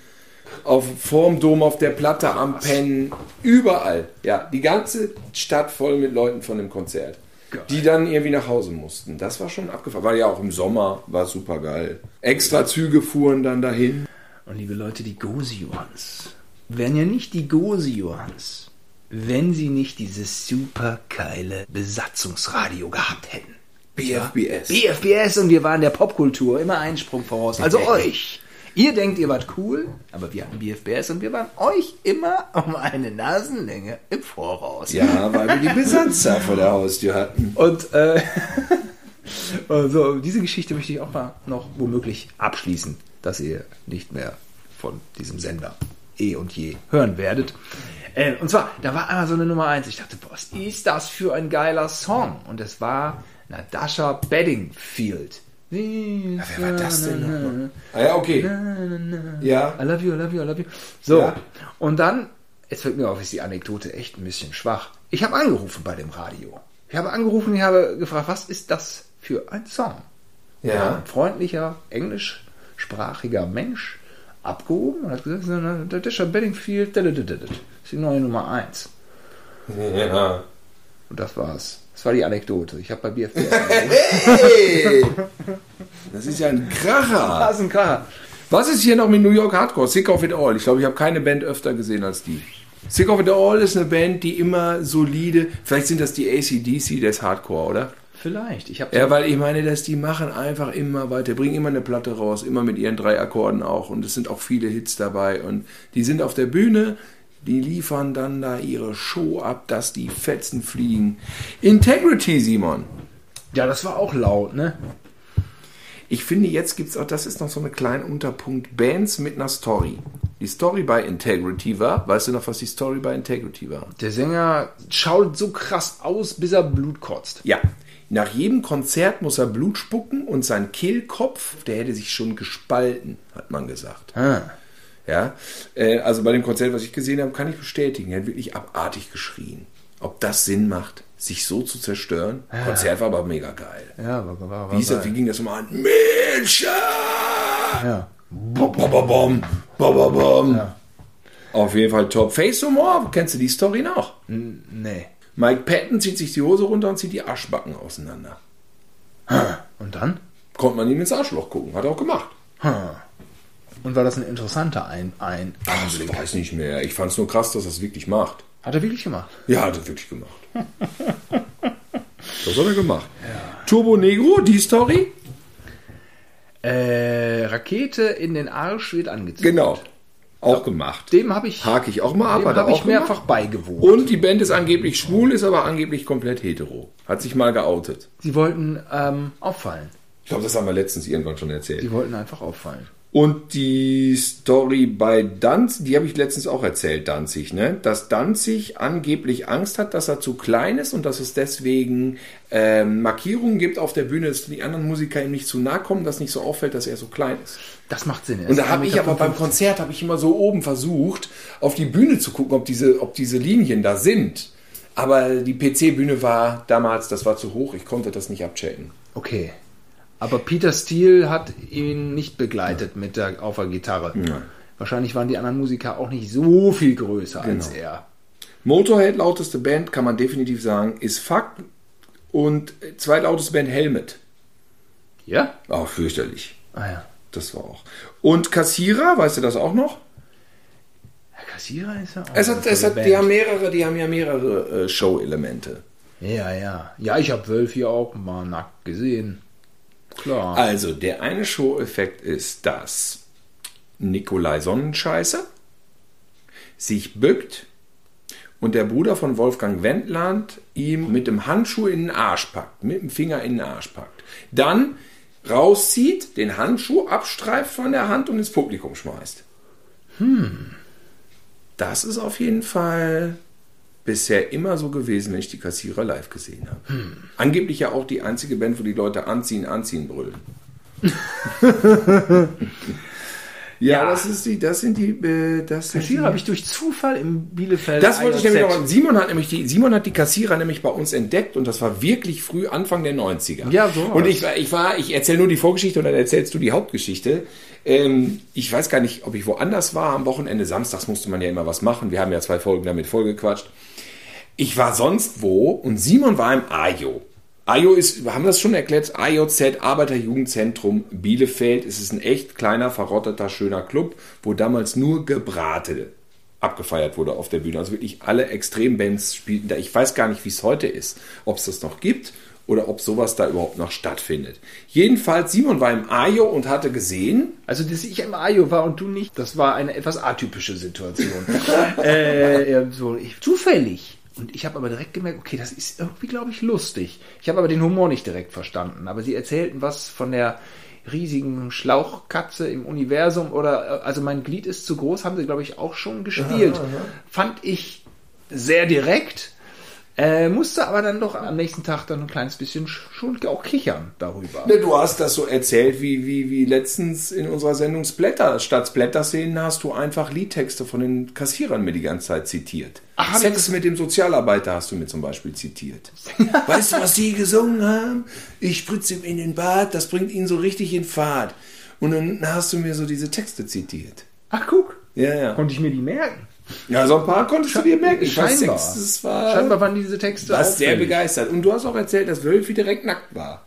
Auf, vorm Dom auf der Platte am Pennen. Überall. Ja, die ganze Stadt voll mit Leuten von dem Konzert. Geil. Die dann irgendwie nach Hause mussten. Das war schon abgefahren. War ja auch im Sommer, war super geil. Extra Züge fuhren dann dahin. Und liebe Leute, die Gosi-Ones wären ja nicht die Gosi-Ones, wenn sie nicht dieses super geile Besatzungsradio gehabt hätten. BFBS. BFBS und wir waren der Popkultur immer einen Sprung voraus. Also euch. Ihr denkt, ihr wart cool, aber wir hatten BFBS und wir waren euch immer um eine Nasenlänge im Voraus. Ja, weil wir die Besatzer vor der Haustür hatten. Und äh, also, diese Geschichte möchte ich auch mal noch womöglich abschließen, dass ihr nicht mehr von diesem Sender eh und je hören werdet. Äh, und zwar, da war einmal so eine Nummer eins. Ich dachte, was ist das für ein geiler Song? Und es war Natasha Bedingfield. Wer war das denn nochmal? Ah ja, okay. Ja. I love you, I love you, I love you. So, Ja. und dann, jetzt fällt mir auf, ist die Anekdote echt ein bisschen schwach. Ich habe angerufen bei dem Radio. Ich habe angerufen, ich habe gefragt, was ist das für ein Song? Ja. Ein freundlicher, englischsprachiger Mensch abgehoben und hat gesagt, Natasha Bedingfield, das ist die neue Nummer 1. Ja. Und das war's. Das war die Anekdote. Ich habe bei BFBS Hey! Das ist ja ein Kracher. ist ein Kracher. Was ist hier noch mit New York Hardcore? Sick of It All. Ich glaube, ich habe keine Band öfter gesehen als die. Sick of It All ist eine Band, die immer solide. Vielleicht sind das die ACDC des Hardcore, oder? Vielleicht. Ich habe Ja, weil ich meine, dass die machen einfach immer weiter, bringen immer eine Platte raus, immer mit ihren drei Akkorden auch. Und es sind auch viele Hits dabei. Und die sind auf der Bühne, Die liefern dann da ihre Show ab, dass die Fetzen fliegen. Integrity, Simon. Ja, das war auch laut, ne? Ich finde, jetzt gibt es auch, das ist noch so ein kleiner Unterpunkt, Bands mit einer Story. Die Story bei Integrity war, weißt du noch, was die Story bei Integrity war? Der Sänger schaut so krass aus, bis er Blut kotzt. Ja. Nach jedem Konzert muss er Blut spucken und sein Kehlkopf, der hätte sich schon gespalten, hat man gesagt. Ah. Ja, äh, also bei dem Konzert, was ich gesehen habe, kann ich bestätigen. Er hat wirklich abartig geschrien. Ob das Sinn macht, sich so zu zerstören? Konzert war aber mega geil. Ja, war, war, war Wie, das, wie ging das nochmal an? Milcha! Ja. Bom, bom, bom. Auf jeden Fall top. Face Humor, kennst du die Story noch? Nee. Mike Patton zieht sich die Hose runter und zieht die Arschbacken auseinander. Und dann? Konnte man ihm ins Arschloch gucken. Hat er auch gemacht. Und war das ein interessanter ein, ein Ich Anblick? weiß nicht mehr. Ich fand es nur krass, dass er es wirklich macht. Hat er wirklich gemacht? Ja, hat er wirklich gemacht. das hat er gemacht. Turbo Negro, die Story? Äh, Rakete in den Arsch wird angezogen. Genau. Auch gemacht. Dem habe ich, Hake ich auch mal ab. dem Hat er ich auch mehrfach beigewohnt. Und die Band ist angeblich schwul, ist aber angeblich komplett hetero. Hat sich mal geoutet. Sie wollten ähm, auffallen. Ich glaube, das haben wir letztens irgendwann schon erzählt. Sie wollten einfach auffallen. Und die Story bei Danzig, die habe ich letztens auch erzählt, Danzig, ne? Dass Danzig angeblich Angst hat, dass er zu klein ist und dass es deswegen ähm, Markierungen gibt auf der Bühne, dass die anderen Musiker ihm nicht zu nahe kommen, dass nicht so auffällt, dass er so klein ist. Das macht Sinn. Und da habe ich aber beim Konzert habe ich immer so oben versucht, auf die Bühne zu gucken, ob diese, ob diese Linien da sind. Aber die PC-Bühne war damals, das war zu hoch, ich konnte das nicht abchecken. Okay. Aber Peter Steele hat ihn nicht begleitet mit der, auf der Gitarre. Nein. Wahrscheinlich waren die anderen Musiker auch nicht so viel größer als Genau. er. Motorhead, lauteste Band, kann man definitiv sagen, ist Fakt. Und zweitlauteste Band Helmet. Ja? Auch fürchterlich. Ah ja. Das war auch. Und Kassierer, weißt du das auch noch? Herr Kassierer ist ja auch. Es hat, es hat, die haben mehrere, die haben ja mehrere äh, Show-Elemente. Ja, ja. Ja, ich habe Wölfi auch mal nackt gesehen. Klar. Also, der eine Show-Effekt ist, dass Nikolai Sonnenscheiße sich bückt und der Bruder von Wolfgang Wendland ihm mit dem Handschuh in den Arsch packt, mit dem Finger in den Arsch packt. Dann rauszieht, den Handschuh abstreift von der Hand und ins Publikum schmeißt. Das ist auf jeden Fall bisher immer so gewesen, wenn ich die Kassierer live gesehen habe. Angeblich ja auch die einzige Band, wo die Leute anziehen, anziehen brüllen. ja, Ja. das ist die, das sind die, äh, das Kassierer habe ich durch Zufall im Bielefeld. das wollte ich nämlich noch. Simon hat nämlich die, Simon hat die Kassierer nämlich bei uns entdeckt und das war wirklich früh Anfang der 90er. Ja, so. Und ich war, ich war, ich erzähle nur die Vorgeschichte und dann erzählst du die Hauptgeschichte. Ähm, ich weiß gar nicht, ob ich woanders war. Am Wochenende samstags musste man ja immer was machen. Wir haben ja zwei Folgen damit vollgequatscht. Ich war sonst wo und Simon war im AJO. AJO ist, wir haben das schon erklärt, AJZ, Arbeiterjugendzentrum Bielefeld. Es ist ein echt kleiner, verrotteter, schöner Club, wo damals nur Gebrate abgefeiert wurde auf der Bühne. Also wirklich alle Extrembands spielten da. Ich weiß gar nicht, wie es heute ist. Ob es das noch gibt oder ob sowas da überhaupt noch stattfindet. Jedenfalls, Simon war im AJO und hatte gesehen, Also, dass ich im Ajo war und du nicht, das war eine etwas atypische Situation. äh, so, ich, zufällig. Und ich habe aber direkt gemerkt, okay, das ist irgendwie, glaube ich, lustig. Ich habe aber den Humor nicht direkt verstanden. Aber sie erzählten was von der riesigen Schlauchkatze im Universum oder, äh, also mein Glied ist zu groß, haben sie, glaube ich, auch schon gespielt. Fand ich sehr direkt. Äh, musste aber dann doch am nächsten Tag dann ein kleines bisschen sch- schon auch kichern darüber. Ne, du hast das so erzählt, wie, wie, wie letztens in unserer Sendung Splatter. Statt Splatter-Szenen hast du einfach Liedtexte von den Kassierern mir die ganze Zeit zitiert. Ach, Sex mit dem Sozialarbeiter hast du mir zum Beispiel zitiert. weißt du, was die gesungen haben? Ich spritze ihm in den Bart, das bringt ihn so richtig in Fahrt. Und dann hast du mir so diese Texte zitiert. Ach, guck. Ja, ja. Konnte ich mir die merken? Ja, so ein paar konntest du dir merken. Scheinbar. Das war, Scheinbar waren diese Texte warst sehr begeistert. Und du hast auch erzählt, dass Wölfi direkt nackt war.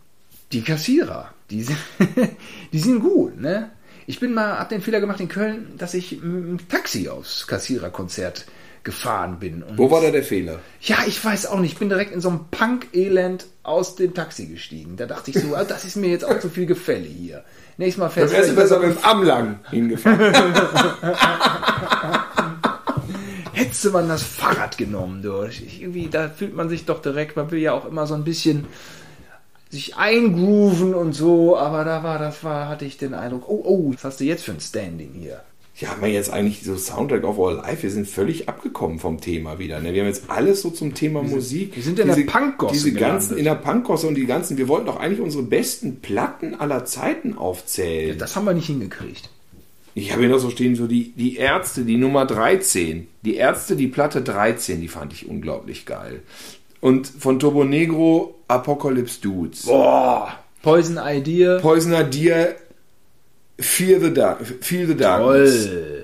Die Kassierer, die sind, die sind gut, ne? Ich bin mal, hab den Fehler gemacht in Köln, dass ich mit Taxi aufs Kassiererkonzert gefahren bin. Und Wo war da der Fehler? Ja, ich weiß auch nicht. Ich bin direkt in so einem Punk-Elend aus dem Taxi gestiegen. Da dachte ich so, ah, das ist mir jetzt auch zu viel Gefälle hier. Nächstes Mal fährst du du besser mit dem Amlang hingefahren. Man das Fahrrad genommen, du. Irgendwie, da fühlt man sich doch direkt, man will ja auch immer so ein bisschen sich eingrooven und so, aber da war, das war, hatte ich den Eindruck, oh, oh, was hast du jetzt für ein Standing hier? Ja, haben wir jetzt eigentlich so Soundtrack of Our Life? Wir sind völlig abgekommen vom Thema wieder. Ne? Wir haben jetzt alles so zum Thema wir Musik. Wir sind in diese, der Punkgosse. Diese ganzen, in der Punkgosse und die ganzen, wir wollten doch eigentlich unsere besten Platten aller Zeiten aufzählen. Ja, das haben wir nicht hingekriegt. Ich habe hier noch so stehen, so die, die Ärzte, die Nummer 13. Die Ärzte, die Platte 13, die fand ich unglaublich geil. Und von Turbo Negro Apocalypse Dudes. Boah! Poison Idea. Poison Idea Fear the, Dark, Feel the Darkness. Toll.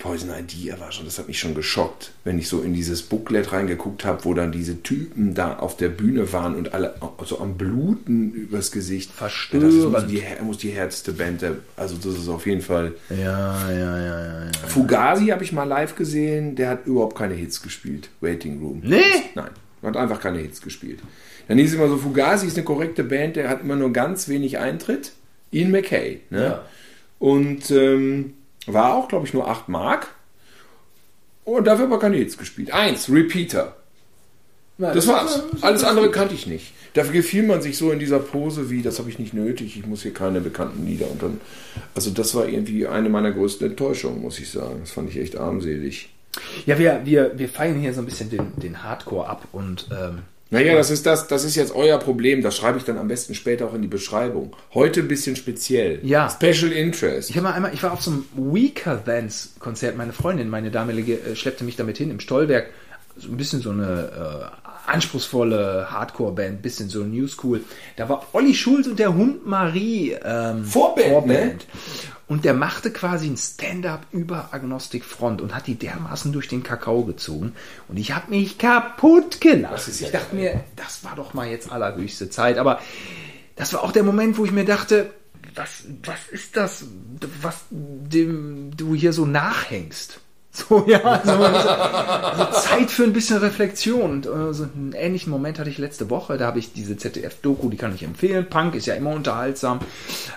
Poison Idea war schon, das hat mich schon geschockt, wenn ich so in dieses Booklet reingeguckt habe, wo dann diese Typen da auf der Bühne waren und alle so am Bluten übers Gesicht. Verstören. Das muss die, muss die härteste Band, der, also das ist auf jeden Fall. Ja, ja, ja, ja. ja Fugazi habe ich mal live gesehen, der hat überhaupt keine Hits gespielt. Waiting Room. Nee? Nein, hat einfach keine Hits gespielt. Dann hieß es immer so, Fugazi ist eine korrekte Band, der hat immer nur ganz wenig Eintritt. Ian McKay. Ne? Ja. Und ähm, war auch, glaube ich, nur 8 Mark. Und dafür aber keine Hits gespielt. Eins, Repeater. Ja, das, das war's. Alles andere kannte ich nicht. Dafür gefiel man sich so in dieser Pose wie, das habe ich nicht nötig, ich muss hier keine bekannten Lieder. Und dann, also das war irgendwie eine meiner größten Enttäuschungen, muss ich sagen. Das fand ich echt armselig. Ja, wir, wir, wir feiern hier so ein bisschen den, den Hardcore ab und ähm, naja, das ist das, das ist jetzt euer Problem. Das schreibe ich dann am besten später auch in die Beschreibung. Heute ein bisschen speziell. Ja. Special Interest. Ich habe mal einmal, ich war auf so einem Weaker Thans Konzert. Meine Freundin, meine damalige, äh, schleppte mich damit hin im Stollwerk. So ein bisschen so eine äh, anspruchsvolle Hardcore-Band, bisschen so New School. Da war Olli Schulz und der Hund Marie ähm, Vorband. Vorband. Ne? Und der machte quasi ein Stand-up über Agnostic Front und hat die dermaßen durch den Kakao gezogen. Und ich habe mich kaputt gelassen. ich dachte mir, das war doch mal jetzt allerhöchste Zeit. Aber das war auch der Moment, wo ich mir dachte, was, was ist das, was dem du hier so nachhängst? So, ja, also, also Zeit für ein bisschen Reflexion. Und also einen ähnlichen Moment hatte ich letzte Woche. Da habe ich diese ZDF-Doku, die kann ich empfehlen. Punk ist ja immer unterhaltsam.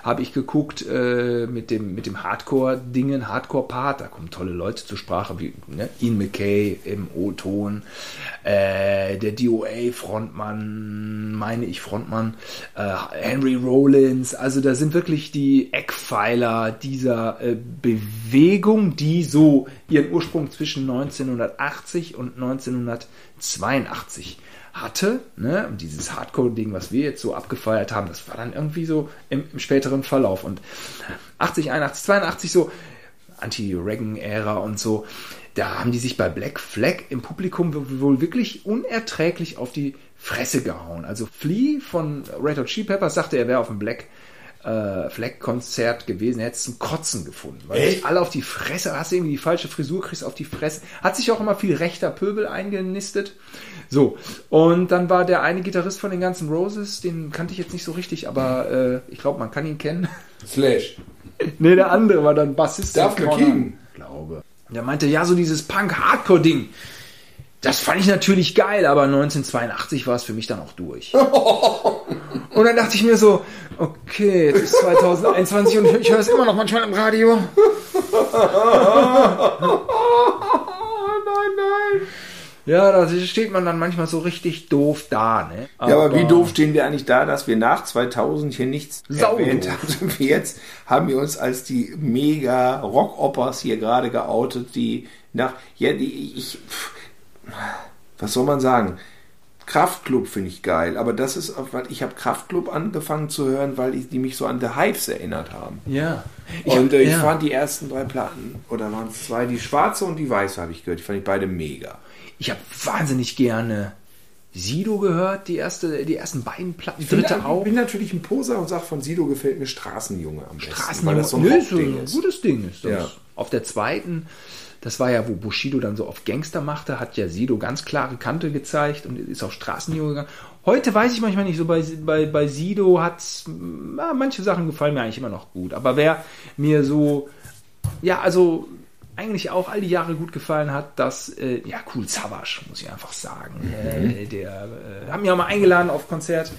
Habe ich geguckt äh, mit dem, mit dem Hardcore-Dingen, Hardcore-Part. Da kommen tolle Leute zur Sprache, wie ne? Ian McKay im O-Ton, äh, der DOA-Frontmann, meine ich Frontmann, äh, Henry Rollins. Also da sind wirklich die Eckpfeiler dieser äh, Bewegung, die so ihren Ursprung zwischen 1980 und 1982 hatte. Ne? Und dieses Hardcore-Ding, was wir jetzt so abgefeiert haben, das war dann irgendwie so im, im späteren Verlauf. Und 80, 81, 82 so Anti-Reagan-Ära und so, da haben die sich bei Black Flag im Publikum wohl wirklich unerträglich auf die Fresse gehauen. Also Flea von Red Hot Chili Peppers sagte, er wäre auf dem Black äh, Fleck-Konzert gewesen, hättest einen Kotzen gefunden. Weil Echt? alle auf die Fresse, hast du irgendwie die falsche Frisur, kriegst auf die Fresse. Hat sich auch immer viel rechter Pöbel eingenistet. So, und dann war der eine Gitarrist von den ganzen Roses, den kannte ich jetzt nicht so richtig, aber äh, ich glaube, man kann ihn kennen. Slash. nee, der andere war dann Bassist. Darf King. Glaube. Der meinte, ja, so dieses Punk-Hardcore-Ding das fand ich natürlich geil, aber 1982 war es für mich dann auch durch. und dann dachte ich mir so, okay, jetzt ist 2021 und ich höre es immer noch manchmal im Radio. nein, nein. Ja, da steht man dann manchmal so richtig doof da, ne? Aber ja, aber wie doof stehen wir eigentlich da, dass wir nach 2000 hier nichts Sau erwähnt haben? Jetzt haben wir uns als die mega Rockopers hier gerade geoutet, die nach, ja, die, ich, was soll man sagen? Kraftklub finde ich geil, aber das ist, weil ich habe Kraftklub angefangen zu hören, weil ich, die mich so an The Hives erinnert haben. Ja. Ich und äh, ich ja. fand die ersten drei Platten, oder waren es zwei, die schwarze und die weiße habe ich gehört, die fand ich beide mega. Ich habe wahnsinnig gerne Sido gehört, die, erste, die ersten beiden Platten, ich dritte bin, auch. Ich bin natürlich ein Poser und sage, von Sido gefällt mir Straßenjunge am besten. Straßenjunge, weil das so ein, Nö, so ein gutes Ding ist das. Ja. Auf der zweiten das war ja, wo Bushido dann so auf Gangster machte, hat ja Sido ganz klare Kante gezeigt und ist auf Straßenjunge gegangen. Heute weiß ich manchmal nicht so, bei, bei, bei Sido hat manche Sachen gefallen mir eigentlich immer noch gut. Aber wer mir so, ja, also eigentlich auch all die Jahre gut gefallen hat, dass, äh, ja, cool, Savage, muss ich einfach sagen. Mhm. Äh, der äh, hat mich auch mal eingeladen auf Konzert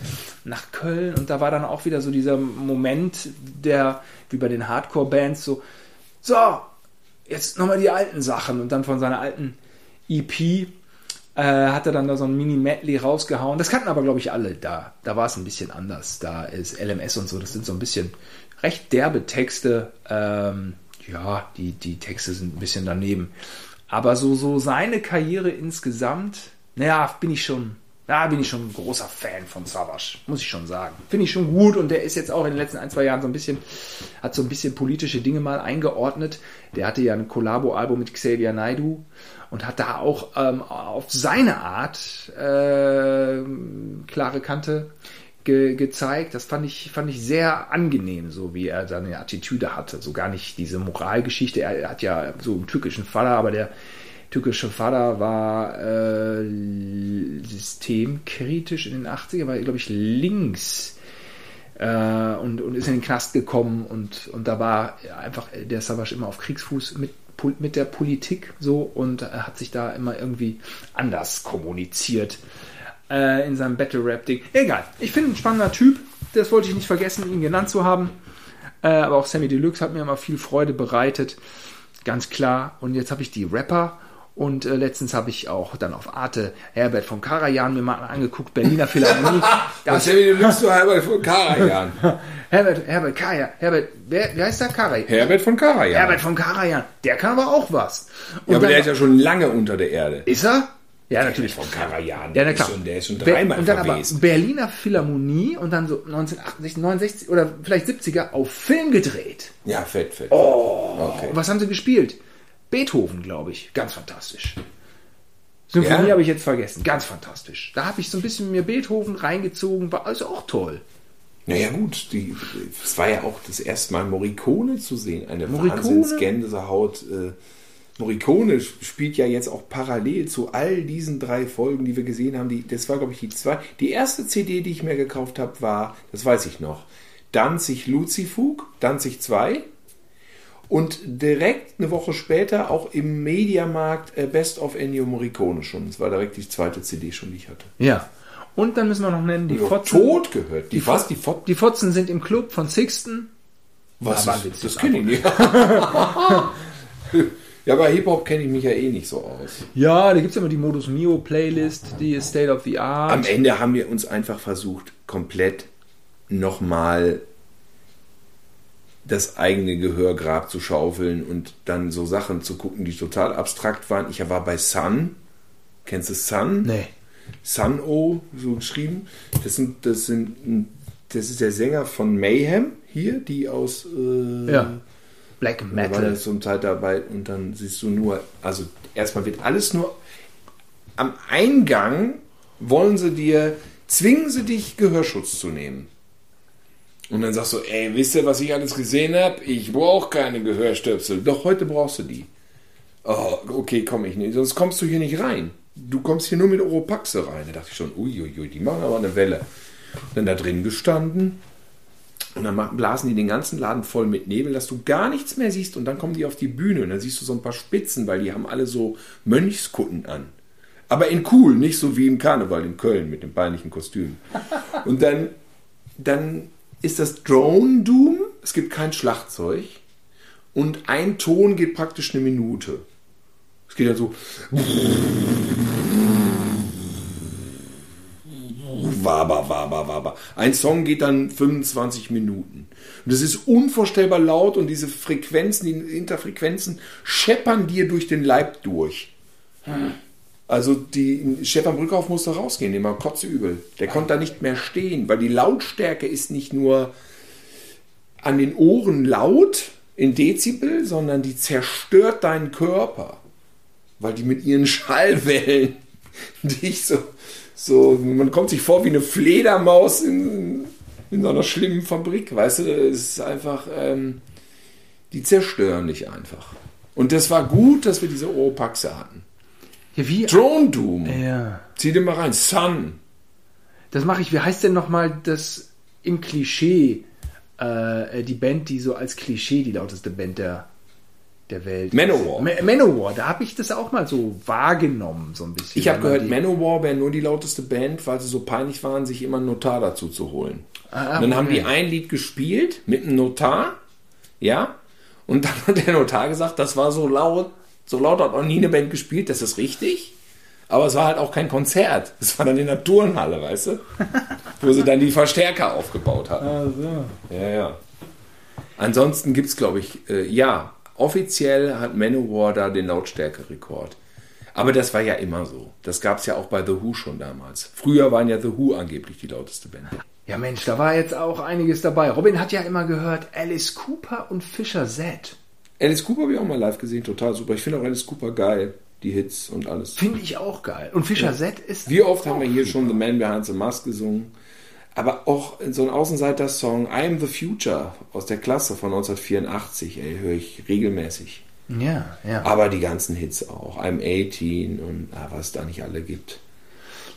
nach Köln und da war dann auch wieder so dieser Moment, der, wie bei den Hardcore-Bands, so, so, jetzt nochmal die alten Sachen und dann von seiner alten EP äh, hat er dann da so ein Mini-Medley rausgehauen. Das kannten aber, glaube ich, alle da. Da war es ein bisschen anders. Da ist LMS und so, das sind so ein bisschen recht derbe Texte. Ähm, ja, die, die Texte sind ein bisschen daneben. Aber so, so seine Karriere insgesamt, naja, bin ich schon, da bin ich schon ein großer Fan von Savage, muss ich schon sagen. Finde ich schon gut und der ist jetzt auch in den letzten ein, zwei Jahren so ein bisschen, hat so ein bisschen politische Dinge mal eingeordnet. Der hatte ja ein Collabo-Album mit Xavier Naidu und hat da auch ähm, auf seine Art äh, klare Kante ge gezeigt. Das fand ich, fand ich sehr angenehm, so wie er seine Attitüde hatte. So gar nicht diese Moralgeschichte. Er, hat ja so einen türkischen Vater, aber der türkische Vater war äh, systemkritisch in den 80er, war, glaube ich, links. Äh, und, und ist in den Knast gekommen und, und da war einfach der Savage immer auf Kriegsfuß mit mit der Politik so und hat sich da immer irgendwie anders kommuniziert äh, in seinem Battle Rap Ding. Egal, ich finde ein spannender Typ. Das wollte ich nicht vergessen, ihn genannt zu haben. Äh, aber auch Sammy Deluxe hat mir immer viel Freude bereitet. Ganz klar. Und jetzt habe ich die Rapper. Und äh, letztens habe ich auch dann auf Arte Herbert von Karajan mir mal angeguckt, Berliner Philharmonie. Was Sammy Deluxe zu Herbert von Karajan? Herbert, Herbert Karajan. Herbert, wer, wer heißt der Karajan? Herbert von Karajan. Herbert von Karajan. Der kann aber auch was. Und ja, aber der ist ja schon lange unter der Erde. Ist er? Ja, natürlich von Karajan. Ja, na klar. der ist schon dreimal Und dann aber Berliner Philharmonie und dann so 1968, 69 oder vielleicht 70er auf Film gedreht. Ja, fett, fett. Oh, okay. was haben sie gespielt? Beethoven, glaube ich. Ganz fantastisch. Symphonie ja? habe ich jetzt vergessen. Ganz fantastisch. Da habe ich so ein bisschen mir Beethoven reingezogen, war also auch toll. Naja gut, es war ja auch das erste Mal Morricone zu sehen. Eine Wahnsinnsgänsehaut. Äh, Morricone spielt ja jetzt auch parallel zu all diesen drei Folgen, die wir gesehen haben. Die, das war, glaube ich, die zwei. Die erste CD, die ich mir gekauft habe, war, das weiß ich noch, Danzig Luzifug, Danzig 2. Und direkt eine Woche später auch im Mediamarkt äh, Best of Ennio Morricone schon. Das war direkt die zweite CD schon, die ich hatte. Ja. Und dann müssen wir noch nennen, die Fotzen. Tot gehört. Die, die, was? Die, Fot die Fotzen sind im Club von Sixten. Was? Ja, ist, das kenne ich nicht. Ja, bei Hip-Hop kenne ich mich ja eh nicht so aus. Ja, da gibt es immer die Modus Mio Playlist, die State of the Art. Am Ende haben wir uns einfach versucht, komplett nochmal das eigene Gehörgrab zu schaufeln und dann so Sachen zu gucken, die total abstrakt waren. Ich war bei Sun. Kennst du Sun? Nee. Sun O, so geschrieben. Das sind, das sind, das ist der Sänger von Mayhem hier, die aus äh, ja. Black Metal. Da war zum Teil dabei und dann siehst du nur, also erstmal wird alles nur am Eingang wollen sie dir, zwingen sie dich, Gehörschutz zu nehmen. Und dann sagst du, ey, wisst ihr, was ich alles gesehen habe? Ich brauche keine Gehörstöpsel. Doch, heute brauchst du die. Oh, okay, komme ich nicht. Sonst kommst du hier nicht rein. Du kommst hier nur mit Oropaxe rein. Da dachte ich schon, uiuiui, die machen aber eine Welle. Dann da drin gestanden, und dann blasen die den ganzen Laden voll mit Nebel, dass du gar nichts mehr siehst. Und dann kommen die auf die Bühne und dann siehst du so ein paar Spitzen, weil die haben alle so Mönchskutten an. Aber in cool, nicht so wie im Karneval in Köln mit dem peinlichen Kostüm. Und dann, dann ist das Drone Doom. Es gibt kein Schlagzeug. Und ein Ton geht praktisch eine Minute. Es geht ja so. waber, waber, waber. Ein Song geht dann 25 Minuten. Und das ist unvorstellbar laut und diese Frequenzen, die Interfrequenzen scheppern dir durch den Leib durch. Also die Stefan Brückhoff musste rausgehen, dem war übel. Der konnte da nicht mehr stehen, weil die Lautstärke ist nicht nur an den Ohren laut in Dezibel, sondern die zerstört deinen Körper, weil die mit ihren Schallwellen dich so so, man kommt sich vor wie eine Fledermaus in, in so einer schlimmen Fabrik, weißt du? Es ist einfach, ähm, die zerstören dich einfach. Und das war gut, dass wir diese Oropaxe hatten. Ja, wie? Drone Doom. Ja. Zieh dir mal rein. Sun. Das mache ich. Wie heißt denn nochmal das im Klischee? Äh, die Band, die so als Klischee die lauteste Band der der Welt. Manowar. Manowar, da habe ich das auch mal so wahrgenommen, so ein bisschen. Ich habe gehört, Manowar wäre nur die lauteste Band, weil sie so peinlich waren, sich immer einen Notar dazu zu holen. Ah, dann okay. haben die ein Lied gespielt mit einem Notar, ja, Und dann hat der Notar gesagt, das war so laut, so laut hat noch nie eine Band gespielt, das ist richtig. Aber es war halt auch kein Konzert. Es war dann in der Turnhalle, weißt du? Wo sie dann die Verstärker aufgebaut hatten. Also. Ja, ja. Ansonsten gibt es, glaube ich, äh, ja, offiziell hat Manowar da den Lautstärkerekord. Aber das war ja immer so. Das gab es ja auch bei The Who schon damals. Früher waren ja The Who angeblich die lauteste Band. Ja, Mensch, da war jetzt auch einiges dabei. Robin hat ja immer gehört, Alice Cooper und Fischer Z. Alice Cooper habe ich auch mal live gesehen, total super. Ich finde auch Alice Cooper geil, die Hits und alles. Finde ich auch geil. Und Fischer Z ist. Wie oft haben wir hier super. schon The Man Behind the Mask gesungen? Aber auch so ein Außenseiter-Song, I Am the Future aus der Klasse von 1984, ey, höre ich regelmäßig. Ja, ja. Aber die ganzen Hits auch. I'm 18 und ah, was es da nicht alle gibt.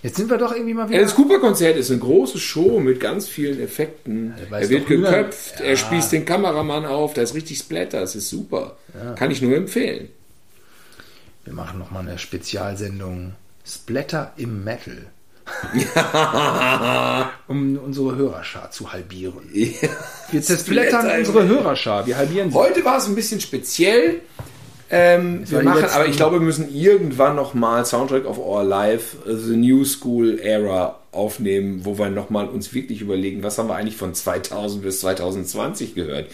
Jetzt sind wir doch irgendwie mal wieder. Alice Cooper Konzert ist eine große Show mit ganz vielen Effekten. Er weiß Er wird geköpft, Ja. er spießt den Kameramann auf, da ist richtig Splatter, das ist super. Kann ich nur empfehlen. Wir machen nochmal eine Spezialsendung Splatter im Metal. um unsere Hörerschar zu halbieren. Wir zersplittern unsere. Hörerschar. Wir halbieren sie. Heute war es ein bisschen speziell. Ähm, wir machen, letzten- aber ich glaube, wir müssen irgendwann nochmal Soundtrack of Our Life, äh, The New School Era aufnehmen, wo wir nochmal uns wirklich überlegen, was haben wir eigentlich von 2000 bis 2020 gehört.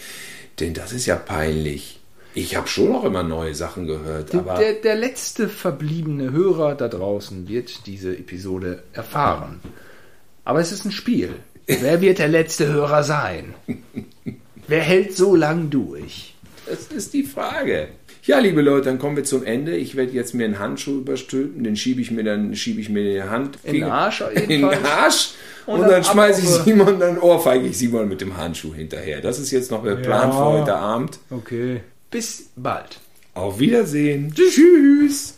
Denn das ist ja peinlich. Ich habe schon noch immer neue Sachen gehört, aber Der, der letzte verbliebene Hörer da draußen wird diese Episode erfahren. Aber es ist ein Spiel. Wer wird der letzte Hörer sein? Wer hält so lang durch? das ist die Frage. Ja, liebe Leute, dann kommen wir zum Ende. Ich werde jetzt mir einen Handschuh überstülpen, den schiebe ich mir dann schiebe ich mir in die Hand. In den Arsch In den. Arsch. Und, Und dann, dann schmeiße ich Simon, dann ohrfeige ich Simon mit dem Handschuh hinterher. Das ist jetzt noch der Plan Ja. für heute Abend. Okay. Bis bald. Auf Wiedersehen. Tschüss.